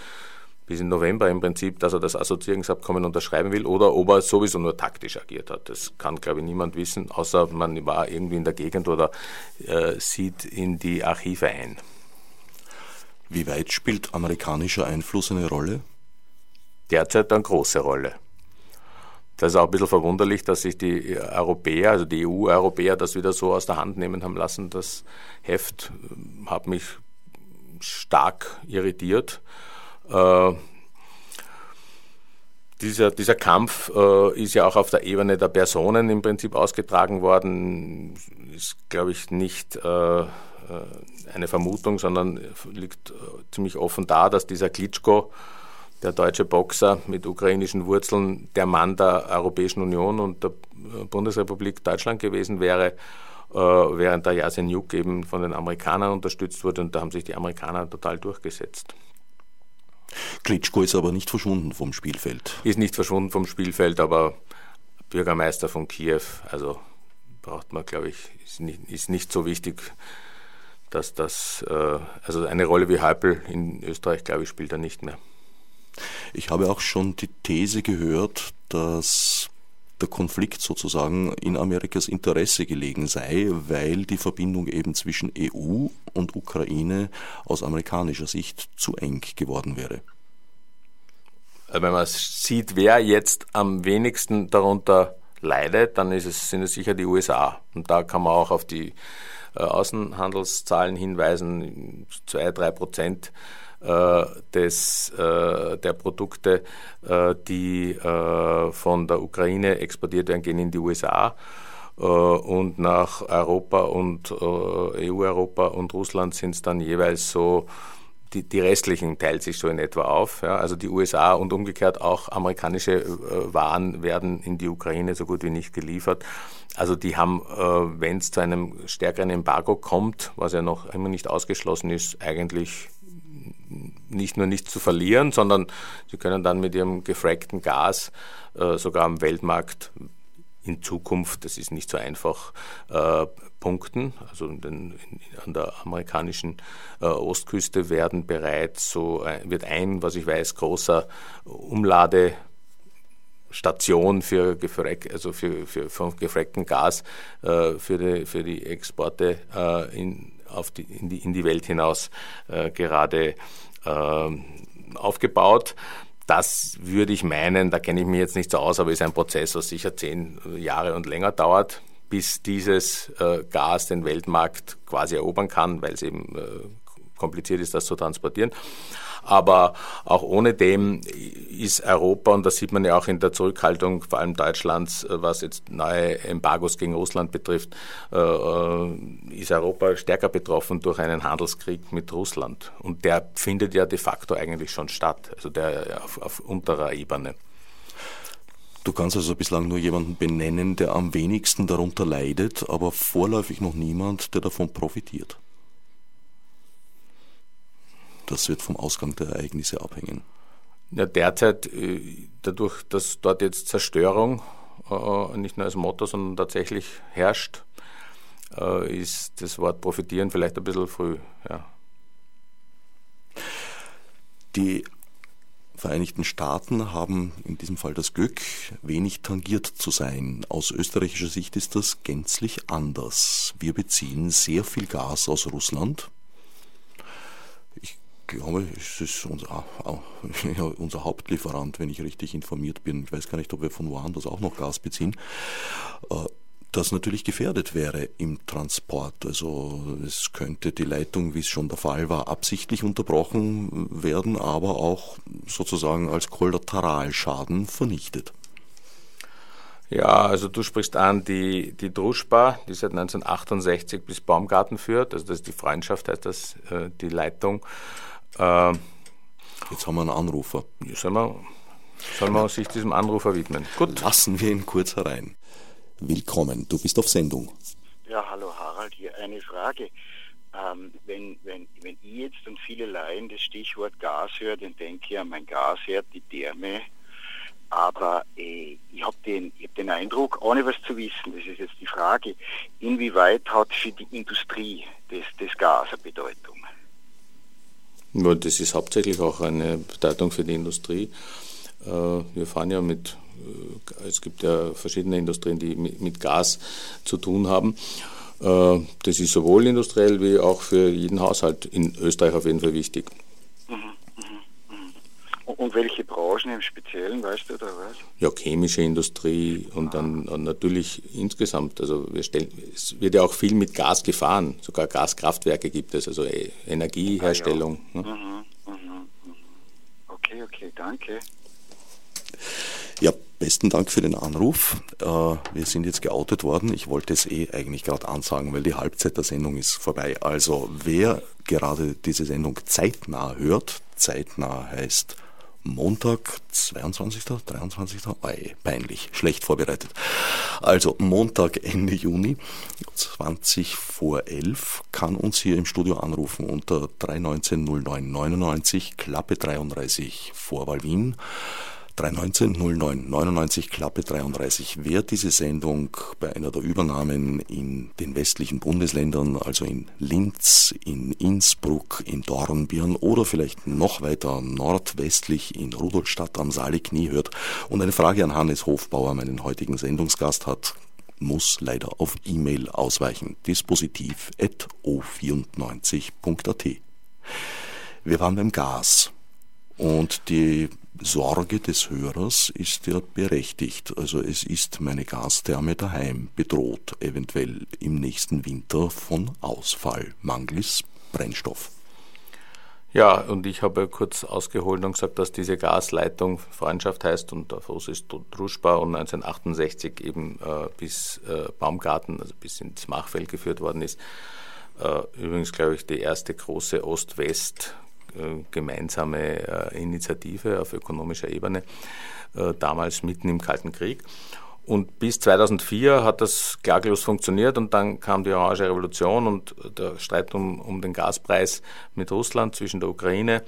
bis in November im Prinzip, dass er das Assoziierungsabkommen unterschreiben will oder ob er sowieso nur taktisch agiert hat. Das kann, glaube ich, niemand wissen, außer man war irgendwie in der Gegend oder äh, sieht in die Archive ein. Wie weit spielt amerikanischer Einfluss eine Rolle? Derzeit eine große Rolle. Das ist auch ein bisschen verwunderlich, dass sich die Europäer, also die EU-Europäer, das wieder so aus der Hand nehmen haben lassen. Das Heft äh, hat mich stark irritiert. Äh, dieser, dieser Kampf äh, ist ja auch auf der Ebene der Personen im Prinzip ausgetragen worden. Ist, glaube ich, nicht äh, äh eine Vermutung, sondern liegt äh, ziemlich offen da, dass dieser Klitschko, der deutsche Boxer mit ukrainischen Wurzeln, der Mann der Europäischen Union und der äh, Bundesrepublik Deutschland gewesen wäre, während der Yasenjuk eben von den Amerikanern unterstützt wurde und da haben sich die Amerikaner total durchgesetzt. Klitschko ist aber nicht verschwunden vom Spielfeld. Ist nicht verschwunden vom Spielfeld, aber Bürgermeister von Kiew, also braucht man, glaube ich, ist nicht, ist nicht so wichtig, dass das, äh, also eine Rolle wie Heupel in Österreich, glaube ich, spielt er nicht mehr. Ich habe auch schon die These gehört, dass der Konflikt sozusagen in Amerikas Interesse gelegen sei, weil die Verbindung eben zwischen EU und Ukraine aus amerikanischer Sicht zu eng geworden wäre. Wenn man sieht, wer jetzt am wenigsten darunter leidet, dann es, sind es sicher die USA. Und da kann man auch auf die äh, Außenhandelszahlen hinweisen, zwei, drei Prozent äh, des, äh, der Produkte, äh, die von der Ukraine exportiert werden, gehen in die USA und nach Europa und EU-Europa und Russland sind es dann jeweils so, die, die restlichen teilt sich so in etwa auf. Ja. Also die USA und umgekehrt auch amerikanische Waren werden in die Ukraine so gut wie nicht geliefert. Also die haben, wenn es zu einem stärkeren Embargo kommt, was ja noch immer nicht ausgeschlossen ist, eigentlich nicht nur nichts zu verlieren, sondern sie können dann mit ihrem gefrackten Gas äh, sogar am Weltmarkt in Zukunft, das ist nicht so einfach, äh, punkten. Also den, an der amerikanischen äh, Ostküste werden bereits so, wird ein, was ich weiß, großer Umlade Station für, gefrack, also für, für, von gefrackten Gas äh, für, die, für die Exporte äh, in, auf die, in, die, in die Welt hinaus äh, gerade aufgebaut. Das würde ich meinen, da kenne ich mich jetzt nicht so aus, aber ist ein Prozess, was sicher zehn Jahre und länger dauert, bis dieses äh, Gas den Weltmarkt quasi erobern kann, weil es eben äh, kompliziert ist, das zu transportieren. Aber auch ohne dem ist Europa, und das sieht man ja auch in der Zurückhaltung vor allem Deutschlands, äh, was jetzt neue Embargos gegen Russland betrifft, äh, äh, ist Europa stärker betroffen durch einen Handelskrieg mit Russland. Und der findet ja de facto eigentlich schon statt, also der auf, auf unterer Ebene. Du kannst also bislang nur jemanden benennen, der am wenigsten darunter leidet, aber vorläufig noch niemand, der davon profitiert. Das wird vom Ausgang der Ereignisse abhängen. Ja, derzeit, äh, dadurch, dass dort jetzt Zerstörung äh, nicht nur als Motto, sondern tatsächlich herrscht, äh, ist das Wort profitieren vielleicht ein bisschen früh. Ja. Die Vereinigten Staaten haben in diesem Fall das Glück, wenig tangiert zu sein. Aus österreichischer Sicht ist das gänzlich anders. Wir beziehen sehr viel Gas aus Russland glaube, es ist unser, unser Hauptlieferant, wenn ich richtig informiert bin. Ich weiß gar nicht, ob wir von woanders auch noch Gas beziehen. Äh, das natürlich gefährdet wäre im Transport. Also es könnte die Leitung, wie es schon der Fall war, absichtlich unterbrochen werden, aber auch sozusagen als Kollateralschaden vernichtet. Ja, also du sprichst an die, die Druschba, die seit 1968 bis Baumgarten führt. Also das ist die Freundschaft, heißt das, äh, die Leitung. Äh, Jetzt haben wir einen Anrufer. Sollen wir, sollen wir sich diesem Anrufer widmen? Gut. Lassen wir ihn kurz herein. Willkommen, du bist auf Sendung. Ja, hallo Harald, hier eine Frage. Ähm, wenn, wenn, wenn ich jetzt und viele Laien das Stichwort Gas höre, dann denke ich an mein Gasherd, die Therme. Aber äh, ich habe den, hab den Eindruck, ohne was zu wissen, das ist jetzt die Frage, inwieweit hat für die Industrie das, das Gas eine Bedeutung? Das ist hauptsächlich auch eine Bedeutung für die Industrie. Äh, wir fahren ja mit, äh, es gibt ja verschiedene Industrien, die mit Gas zu tun haben. Äh, das ist sowohl industriell wie auch für jeden Haushalt in Österreich auf jeden Fall wichtig. Und welche Branchen im Speziellen, weißt du da was? Ja, chemische Industrie und dann und natürlich insgesamt. Also wir stellen, es wird ja auch viel mit Gas gefahren. Sogar Gaskraftwerke gibt es, also e, Energieherstellung. Ah, ja. ne? mhm, mhm, mhm. Okay, okay, danke. Ja, besten Dank für den Anruf. Äh, wir sind jetzt geoutet worden. Ich wollte es eh eigentlich gerade ansagen, weil die Halbzeit der Sendung ist vorbei. Also wer gerade diese Sendung zeitnah hört, zeitnah heißt Montag, 22., 23., Ei, peinlich, schlecht vorbereitet. Also Montag, Ende Juni, 20 vor 11, kann uns hier im Studio anrufen unter 319 09 99, Klappe 33, Vorwahl Wien. 319 09 99 Klappe 33. Wer diese Sendung bei einer der Übernahmen in den westlichen Bundesländern, also in Linz, in Innsbruck, in Dornbirn oder vielleicht noch weiter nordwestlich in Rudolstadt am Saaliknie hört und eine Frage an Hannes Hofbauer, meinen heutigen Sendungsgast hat, muss leider auf E-Mail ausweichen. Dispositiv.o94.at. Wir waren beim Gas. Und die Sorge des Hörers ist ja berechtigt. Also es ist meine Gastherme daheim bedroht, eventuell im nächsten Winter von Ausfall, mangels Brennstoff. Ja, und ich habe kurz ausgeholt und gesagt, dass diese Gasleitung Freundschaft heißt und der Fuß ist Druschbar und 1968 eben äh, bis äh, Baumgarten, also bis ins Machfeld geführt worden ist. Äh, übrigens, glaube ich, die erste große Ost-West- gemeinsame äh, Initiative auf ökonomischer Ebene, äh, damals mitten im Kalten Krieg. Und bis 2004 hat das klaglos funktioniert und dann kam die Orange Revolution und der Streit um, um den Gaspreis mit Russland zwischen der Ukraine.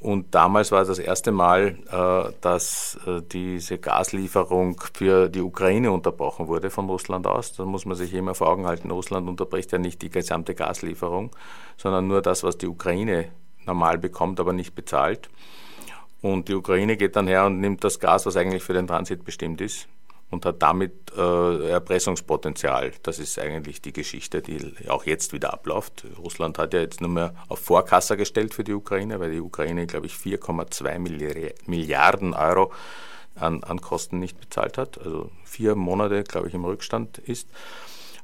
Und damals war das erste Mal, äh, dass äh, diese Gaslieferung für die Ukraine unterbrochen wurde von Russland aus. Da muss man sich immer vor Augen halten, Russland unterbricht ja nicht die gesamte Gaslieferung, sondern nur das, was die Ukraine normal bekommt, aber nicht bezahlt. Und die Ukraine geht dann her und nimmt das Gas, was eigentlich für den Transit bestimmt ist, und hat damit äh, Erpressungspotenzial. Das ist eigentlich die Geschichte, die auch jetzt wieder abläuft. Russland hat ja jetzt nur mehr auf Vorkasse gestellt für die Ukraine, weil die Ukraine, glaube ich, 4,2 Milliarden Euro an, an Kosten nicht bezahlt hat. Also vier Monate, glaube ich, im Rückstand ist.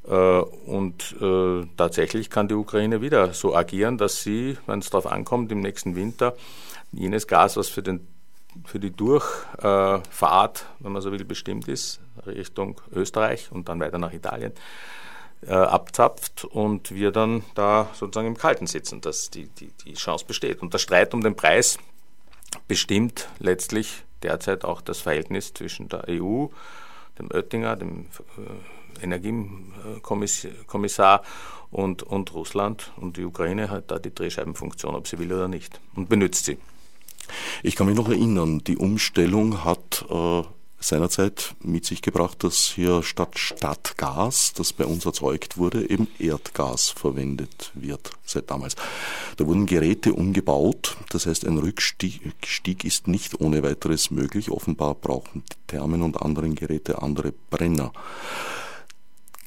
Äh, und äh, tatsächlich kann die Ukraine wieder so agieren, dass sie, wenn es darauf ankommt, im nächsten Winter jenes Gas, was für, den, für die Durchfahrt, wenn man so will, bestimmt ist, Richtung Österreich und dann weiter nach Italien, äh, abzapft und wir dann da sozusagen im Kalten sitzen, dass die, die, die Chance besteht. Und der Streit um den Preis bestimmt letztlich derzeit auch das Verhältnis zwischen der EU, dem Oettinger, dem Energiekommissar und, und Russland und die Ukraine hat da die Drehscheibenfunktion, ob sie will oder nicht, und benutzt sie. Ich kann mich noch erinnern, die Umstellung hat äh, seinerzeit mit sich gebracht, dass hier statt Stadtgas, das bei uns erzeugt wurde, eben Erdgas verwendet wird seit damals. Da wurden Geräte umgebaut, das heißt ein Rückstieg ist nicht ohne weiteres möglich. Offenbar brauchen die Thermen und anderen Geräte andere Brenner.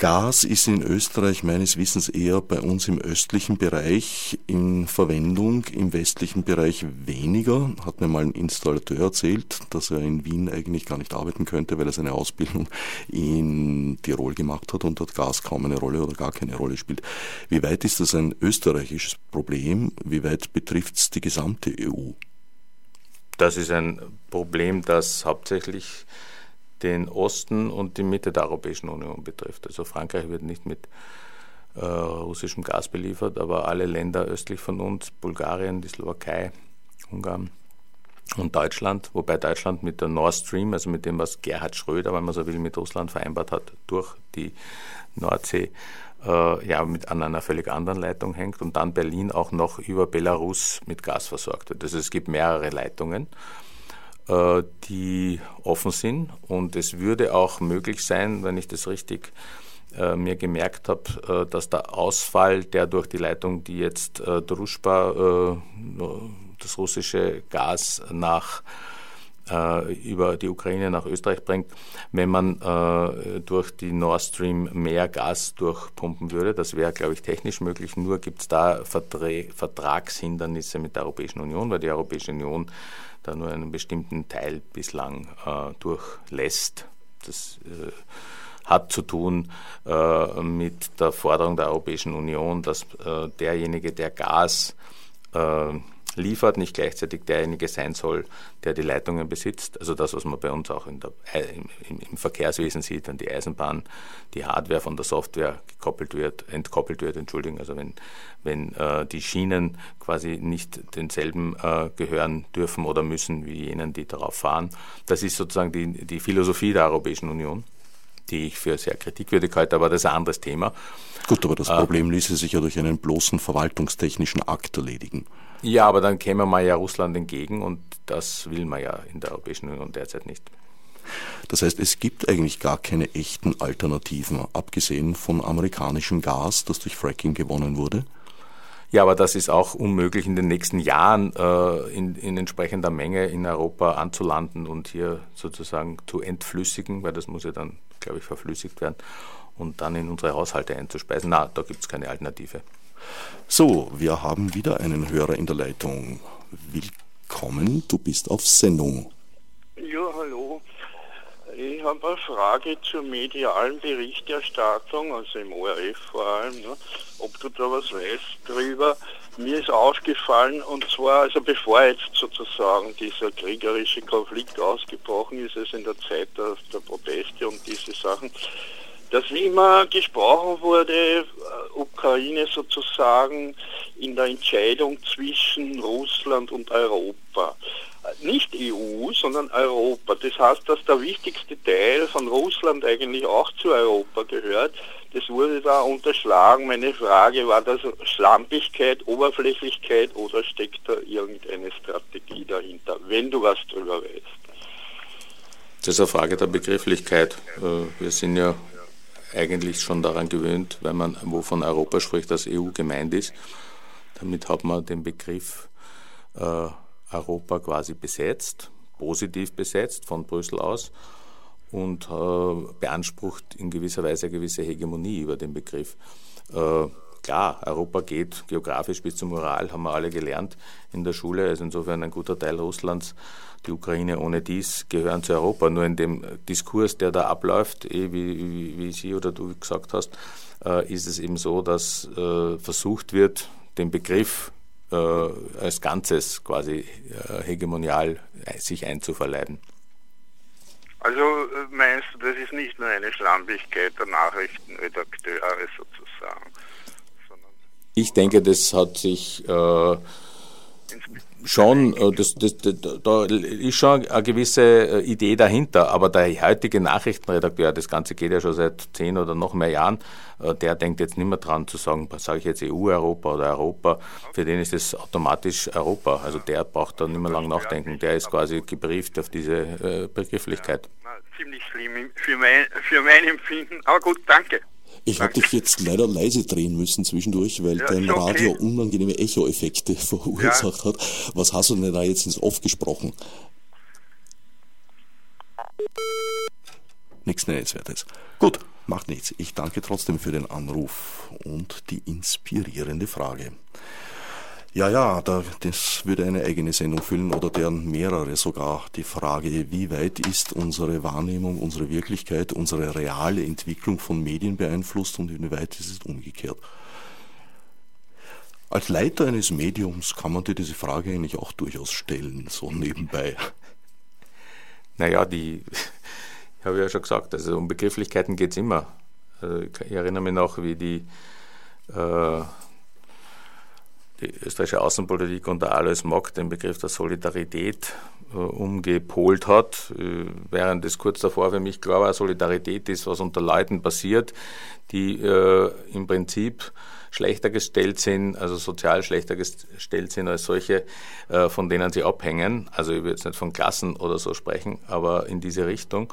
Gas ist in Österreich meines Wissens eher bei uns im östlichen Bereich in Verwendung, im westlichen Bereich weniger. Hat mir mal ein Installateur erzählt, dass er in Wien eigentlich gar nicht arbeiten könnte, weil er seine Ausbildung in Tirol gemacht hat und dort Gas kaum eine Rolle oder gar keine Rolle spielt. Wie weit ist das ein österreichisches Problem? Wie weit betrifft es die gesamte EU? Das ist ein Problem, das hauptsächlich den Osten und die Mitte der Europäischen Union betrifft. Also Frankreich wird nicht mit äh, russischem Gas beliefert, aber alle Länder östlich von uns, Bulgarien, die Slowakei, Ungarn und Deutschland, wobei Deutschland mit der Nord Stream, also mit dem, was Gerhard Schröder, wenn man so will, mit Russland vereinbart hat, durch die Nordsee, äh, ja, mit an einer völlig anderen Leitung hängt und dann Berlin auch noch über Belarus mit Gas versorgt wird. Also es gibt mehrere Leitungen. Äh, die offen sind. Und es würde auch möglich sein, wenn ich das richtig äh, mir gemerkt habe, äh, dass der Ausfall, der durch die Leitung, die jetzt Druschba, das russische Gas nach über die Ukraine nach Österreich bringt, wenn man äh, durch die Nord Stream mehr Gas durchpumpen würde. Das wäre, glaube ich, technisch möglich. Nur gibt es da Verträ Vertragshindernisse mit der Europäischen Union, weil die Europäische Union da nur einen bestimmten Teil bislang äh, durchlässt. Das äh, hat zu tun äh, mit der Forderung der Europäischen Union, dass äh, derjenige, der Gas äh, liefert, nicht gleichzeitig derjenige sein soll, der die Leitungen besitzt. Also das, was man bei uns auch der, im, im, Verkehrswesen sieht, wenn die Eisenbahn, die Hardware von der Software gekoppelt wird, entkoppelt wird, Entschuldigung, also wenn, wenn äh, die Schienen quasi nicht denselben äh, gehören dürfen oder müssen wie jenen, die darauf fahren. Das ist sozusagen die, die Philosophie der Europäischen Union die ich für sehr kritikwürdig halte, aber das ist ein anderes Thema. Gut, aber das äh, Problem ließe sich ja durch einen bloßen verwaltungstechnischen Akt erledigen. Ja, aber dann käme man ja Russland entgegen und das will man ja in der Europäischen Union derzeit nicht. Das heißt, es gibt eigentlich gar keine echten Alternativen, abgesehen von amerikanischem Gas, das durch Fracking gewonnen wurde? Ja, aber das ist auch unmöglich in den nächsten Jahren äh, in, in, entsprechender Menge in Europa anzulanden und hier sozusagen zu entflüssigen, weil das muss ja dann, glaube ich, verflüssigt werden und dann in unsere Haushalte einzuspeisen. Na, da gibt es keine Alternative. So, wir haben wieder einen Hörer in der Leitung. Willkommen, du bist auf Sendung. Ja, hallo. Ich habe eine Frage zur medialen Berichterstattung, also im ORF vor allem, ne? ob du da was weißt drüber. Mir ist aufgefallen, und zwar, also bevor jetzt sozusagen dieser kriegerische Konflikt ausgebrochen ist, also in der Zeit der, der Proteste und diese Sachen, dass immer gesprochen wurde, äh, Ukraine sozusagen in der Entscheidung zwischen Russland und Europa nicht EU, sondern Europa. Das heißt, dass der wichtigste Teil von Russland eigentlich auch zu Europa gehört. Das wurde da unterschlagen. Meine Frage, war das Schlampigkeit, Oberflächlichkeit oder steckt da irgendeine Strategie dahinter, wenn du was drüber weißt? Das ist eine Frage der Begrifflichkeit. Äh, wir sind ja eigentlich schon daran gewöhnt, wenn man wo von Europa spricht, dass EU gemeint ist. Damit hat man den Begriff äh, Europa quasi besetzt, positiv besetzt von Brüssel aus und äh, beansprucht in gewisser Weise eine gewisse Hegemonie über den Begriff. Äh, klar, Europa geht geografisch bis zum Ural, haben wir alle gelernt in der Schule, also insofern ein guter Teil Russlands, die Ukraine ohne dies gehören zu Europa. Nur in dem Diskurs, der da abläuft, eh, wie, wie, wie Sie oder du gesagt hast, äh, ist es eben so, dass äh, versucht wird, den Begriff äh, als Ganzes quasi hegemonial sich einzuverleiben. Also meinst du, das ist nicht nur eine Schlampigkeit der Nachrichtenredakteure sozusagen? Ich denke, das hat sich schon, äh, das, das, das, da ist schon eine gewisse äh, Idee dahinter, aber der heutige Nachrichtenredakteur, das Ganze geht ja schon seit zehn oder noch mehr Jahren, äh, der denkt jetzt nicht mehr dran zu sagen, sage ich jetzt EU-Europa oder Europa, für den ist es automatisch Europa. Also der braucht da nicht mehr lange nachdenken, der ist quasi gebrieft auf diese Begrifflichkeit. Ziemlich schlimm für mein, für mein Empfinden, aber gut, danke. Ich habe dich jetzt leider leise drehen müssen zwischendurch, weil ja, dein okay. Radio unangenehme Echo-Effekte verursacht ja. hat. Was hast du denn da jetzt ins Off gesprochen? Nichts Nennenswertes. Gut, macht nichts. Ich danke trotzdem für den Anruf und die inspirierende Frage. Ja, ja, da, das würde eine eigene Sendung füllen oder deren mehrere sogar. Die Frage, wie weit ist unsere Wahrnehmung, unsere Wirklichkeit, unsere reale Entwicklung von Medien beeinflusst und inwieweit ist es umgekehrt? Als Leiter eines Mediums kann man dir diese Frage eigentlich auch durchaus stellen, so nebenbei. Naja, die, ich habe ja schon gesagt, also um Begrifflichkeiten geht es immer. Also ich erinnere mich noch, wie die äh, die österreichische Außenpolitik unter Alois Mock den Begriff der Solidarität äh, umgepolt hat, äh, während es kurz davor für mich klar war, Solidarität ist, was unter Leuten passiert, die äh, im Prinzip schlechter gestellt sind, also sozial schlechter gestellt sind als solche, äh, von denen sie abhängen. Also ich will jetzt nicht von Klassen oder so sprechen, aber in diese Richtung.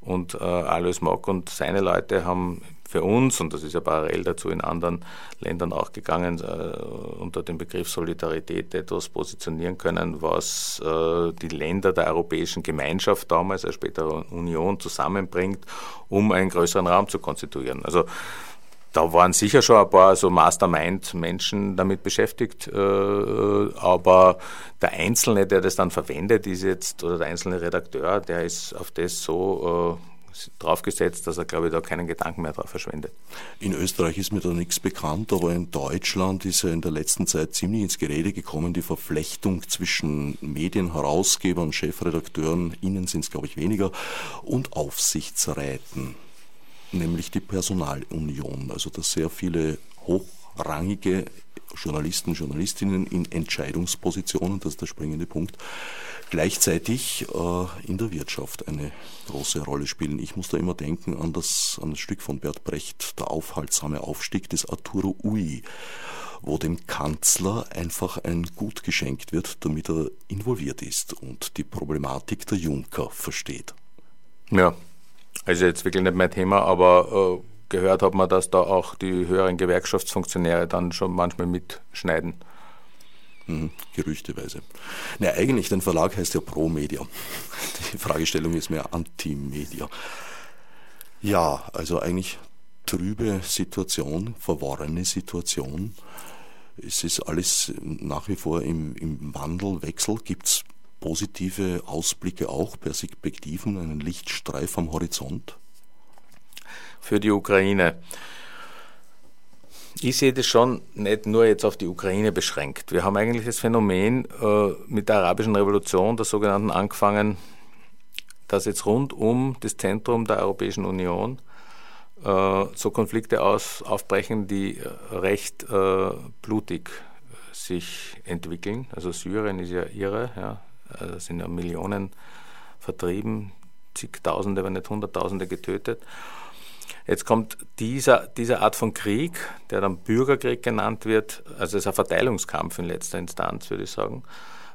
Und äh, Alois Mock und seine Leute haben für uns, und das ist ja parallel dazu in anderen Ländern auch gegangen, äh, unter dem Begriff Solidarität etwas positionieren können, was äh, die Länder der Europäischen Gemeinschaft damals, als später Union, zusammenbringt, um einen größeren Raum zu konstituieren. Also da waren sicher schon ein paar so Mastermind-Menschen damit beschäftigt, äh, aber der Einzelne, der das dann verwendet, ist jetzt, oder der einzelne Redakteur, der ist auf das so äh, draufgesetzt, dass er, glaube ich, da keinen Gedanken mehr drauf verschwendet. In Österreich ist mir da nichts bekannt, aber in Deutschland ist ja in der letzten Zeit ziemlich ins Gerede gekommen, die Verflechtung zwischen Medienherausgebern, Chefredakteuren, ihnen sind es, glaube ich, weniger, und Aufsichtsräten, nämlich die Personalunion. Also dass sehr viele hochrangige Journalisten, Journalistinnen in Entscheidungspositionen, das ist der springende Punkt, gleichzeitig äh, in der Wirtschaft eine große Rolle spielen. Ich muss da immer denken an das, an das Stück von Bert Brecht, der aufhaltsame Aufstieg des Arturo Ui, wo dem Kanzler einfach ein Gut geschenkt wird, damit er involviert ist und die Problematik der Junker versteht. Ja, also jetzt wirklich nicht mein Thema, aber äh, gehört hat man, dass da auch die höheren Gewerkschaftsfunktionäre dann schon manchmal mitschneiden. Mhm, gerüchteweise. Na, eigentlich, dein Verlag heißt ja Pro-Media. Die Fragestellung ist mehr Anti-Media. Ja, also eigentlich trübe Situation, verworrene Situation. Es ist alles nach wie vor im, im Wandel, Wechsel. Gibt es positive Ausblicke auch, Perspektiven, einen Lichtstreif am Horizont? Für die Ukraine. Ich sehe das schon nicht nur jetzt auf die Ukraine beschränkt. Wir haben eigentlich das Phänomen äh, mit der arabischen Revolution, der sogenannten, angefangen, dass jetzt rund um das Zentrum der Europäischen Union äh, so Konflikte aus, aufbrechen, die äh, recht blutig sich entwickeln. Also Syrien ist ja irre, ja. da sind ja Millionen vertrieben, zigtausende, wenn nicht hunderttausende getötet. Jetzt kommt dieser, diese Art von Krieg, der dann Bürgerkrieg genannt wird, also es ist ein Verteilungskampf in letzter Instanz, würde ich sagen,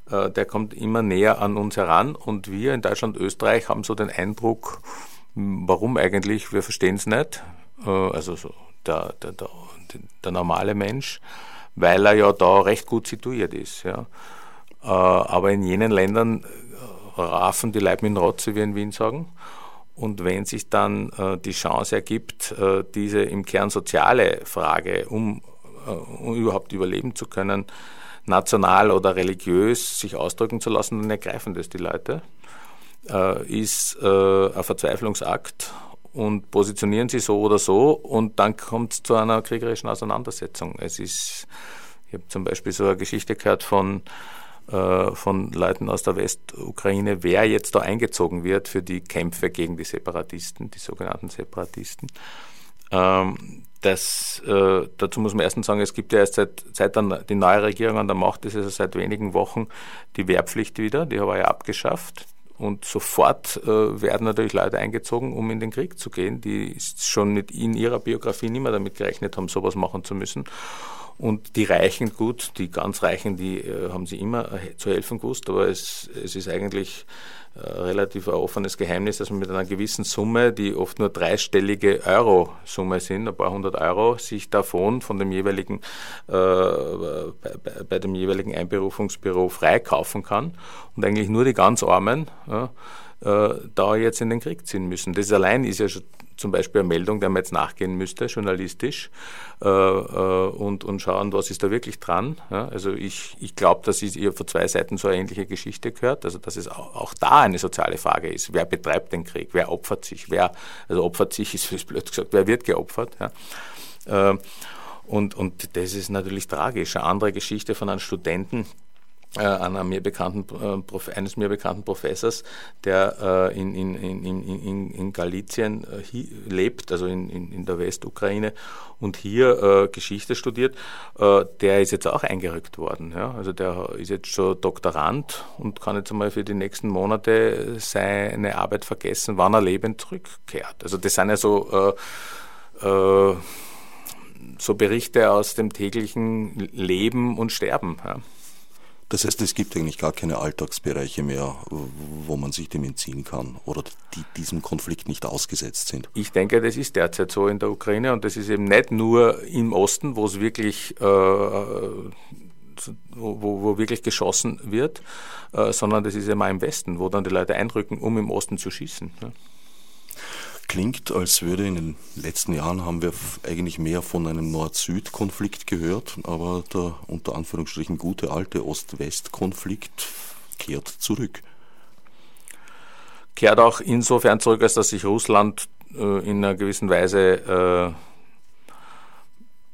äh, der kommt immer näher an uns heran und wir in Deutschland und Österreich haben so den Eindruck, warum eigentlich, wir verstehen es nicht, äh, also so der, der, der, der normale Mensch, weil er ja da recht gut situiert ist. Ja. Äh, aber in jenen Ländern raffen die Leib mit Rotze, wie in Wien sagen. Und wenn sich dann äh, die Chance ergibt, äh, diese im Kern soziale Frage, um, äh, um überhaupt überleben zu können, national oder religiös sich ausdrücken zu lassen, dann ergreifen das die Leute, äh, ist äh, ein Verzweiflungsakt und positionieren sie so oder so und dann kommt es zu einer kriegerischen Auseinandersetzung. Es ist, ich habe zum Beispiel so eine Geschichte gehört von von Leuten aus der Westukraine, wer jetzt da eingezogen wird für die Kämpfe gegen die Separatisten, die sogenannten Separatisten. Ähm, das, äh, dazu muss man erstens sagen, es gibt ja erst seit, seit dann die neue Regierung an der Macht ist, also seit wenigen Wochen die Wehrpflicht wieder, die war ja abgeschafft. Und sofort äh, werden natürlich Leute eingezogen, um in den Krieg zu gehen, die schon mit in ihrer Biografie nicht mehr damit gerechnet haben, sowas machen zu müssen. Und die Reichen, gut, die ganz Reichen, die äh, haben sie immer äh, zu helfen gewusst, aber es, es ist eigentlich äh, relativ ein offenes Geheimnis, dass man mit einer gewissen Summe, die oft nur dreistellige Euro-Summe sind, ein paar hundert Euro, sich davon von dem jeweiligen, äh, bei, bei, dem jeweiligen Einberufungsbüro freikaufen kann und eigentlich nur die ganz Armen ja, da jetzt in den Krieg ziehen müssen. Das allein ist ja schon zum Beispiel eine Meldung, der man jetzt nachgehen müsste, journalistisch, äh, äh, und, und schauen, was ist da wirklich dran. Ja, also ich, ich glaube, dass ihr vor zwei Seiten so eine ähnliche Geschichte gehört, also dass es auch, auch, da eine soziale Frage ist. Wer betreibt den Krieg? Wer opfert sich? Wer, also opfert sich ist, ist blöd gesagt, wer wird geopfert? Ja? Äh, und, und das ist natürlich tragisch. Eine andere Geschichte von einem Studenten, einer mir bekannten, äh, eines mir bekannten Professors, der äh, in, in, in, in, Galizien äh, lebt, also in, in, der Westukraine und hier äh, Geschichte studiert, äh, der ist jetzt auch eingerückt worden. Ja? Also der ist jetzt schon Doktorand und kann jetzt einmal für die nächsten Monate seine Arbeit vergessen, wann er lebend zurückkehrt. Also das sind ja so äh, so Berichte aus dem täglichen Leben und Sterben. Ja. Das heißt, es gibt eigentlich gar keine Alltagsbereiche mehr, wo man sich dem entziehen kann oder die diesem Konflikt nicht ausgesetzt sind. Ich denke, das ist derzeit so in der Ukraine und das ist eben nicht nur im Osten, wo es wirklich äh, wo, wo, wirklich geschossen wird, äh, sondern das ist immer im Westen, wo dann die Leute einrücken, um im Osten zu schießen. Ja klingt, als würde in den letzten Jahren haben wir eigentlich mehr von einem Nord-Süd-Konflikt gehört, aber der unter Anführungsstrichen gute alte Ost-West-Konflikt kehrt zurück. kehrt auch insofern zurück, als dass sich Russland äh, in einer gewissen Weise äh,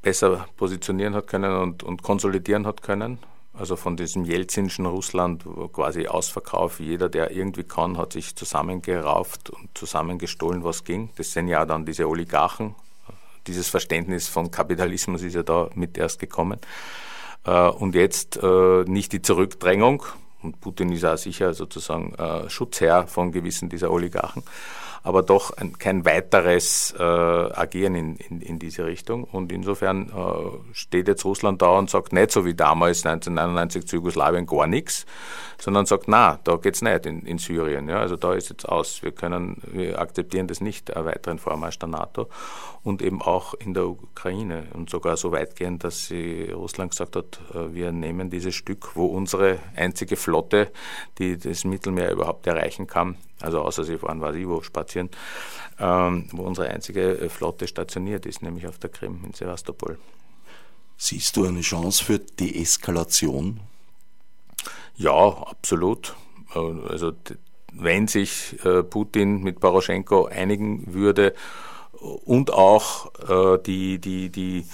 besser positionieren hat können und, und konsolidieren hat können. Also von diesem jelzinschen Russland quasi Ausverkauf. Jeder, der irgendwie kann, hat sich zusammengerauft und zusammengestohlen, was ging. Das sind ja dann diese Oligarchen. Dieses Verständnis von Kapitalismus ist ja da mit erst gekommen. Äh, und jetzt äh, nicht die Zurückdrängung. Und Putin ist auch sicher sozusagen äh, Schutzherr von gewissen dieser Oligarchen aber doch ein, kein weiteres äh, Agieren in, in, in, diese Richtung. Und insofern äh, steht jetzt Russland da und sagt nicht so wie damals 1999 zu Jugoslawien gar nichts, sondern sagt, na, da geht's nicht in, in Syrien. Ja, also da ist jetzt aus. Wir können, wir akzeptieren das nicht, einen weiteren Vormarsch der NATO und eben auch in der Ukraine und sogar so weit gehen, dass sie Russland gesagt hat, äh, wir nehmen dieses Stück, wo unsere einzige Flotte, die das Mittelmeer überhaupt erreichen kann, also außer sie fahren wo spazieren, ähm, wo unsere einzige äh, Flotte stationiert ist, nämlich auf der Krim in Sevastopol. Siehst du eine Chance für Deeskalation? Ja, absolut. Äh, also wenn sich äh, Putin mit Poroschenko einigen würde und auch die, die, die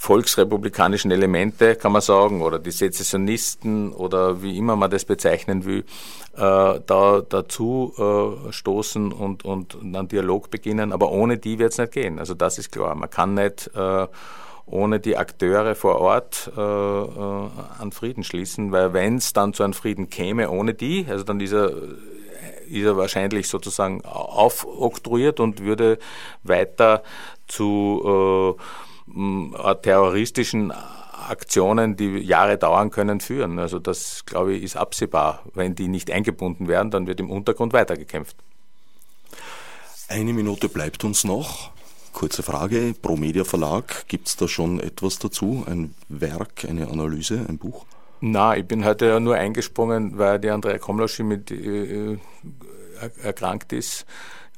volksrepublikanischen Elemente, kann man sagen, oder die Sezessionisten oder wie immer man das bezeichnen will, äh, da dazu äh, stoßen und, und einen Dialog beginnen. Aber ohne die wird es nicht gehen. Also das ist klar. Man kann nicht äh, ohne die Akteure vor Ort äh, äh, an Frieden schließen, weil wenn es dann zu einem Frieden käme ohne die, also dann dieser ist er wahrscheinlich sozusagen aufoktroyiert und würde weiter zu äh, terroristischen Aktionen, die Jahre dauern können, führen. Also das, glaube ich, ist absehbar. Wenn die nicht eingebunden werden, dann wird im Untergrund weitergekämpft. Eine Minute bleibt uns noch. Kurze Frage, Pro Media Verlag, gibt es da schon etwas dazu? Ein Werk, eine Analyse, ein Buch? Na, ich bin heute ja nur eingesprungen, weil die Andrea Komloschi mit äh, äh erkrankt ist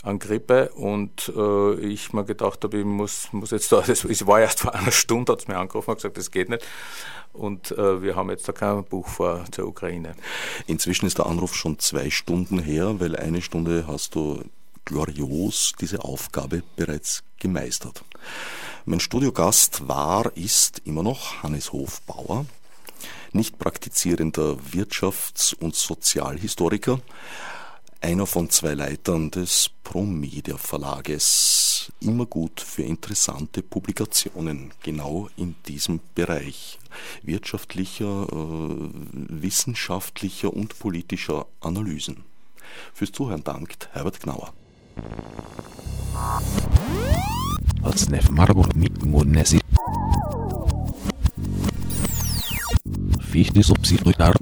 an Grippe und äh, ich mir gedacht habe, ich muss, muss jetzt da, es war erst vor einer Stunde, hat es mir angerufen und gesagt, das geht nicht. Und äh, wir haben jetzt da kein Buch vor zur Ukraine. Inzwischen ist der Anruf schon zwei Stunden her, weil eine Stunde hast du glorios diese Aufgabe bereits gemeistert. Mein Studiogast war, ist immer noch Hannes Hofbauer, nicht praktizierender Wirtschafts- und Sozialhistoriker, einer von zwei Leitern des Promedia Verlages. Immer gut für interessante Publikationen, genau in diesem Bereich wirtschaftlicher, äh, wissenschaftlicher und politischer Analysen. Fürs Zuhören dankt Herbert Gnauer. Fichte subsidiar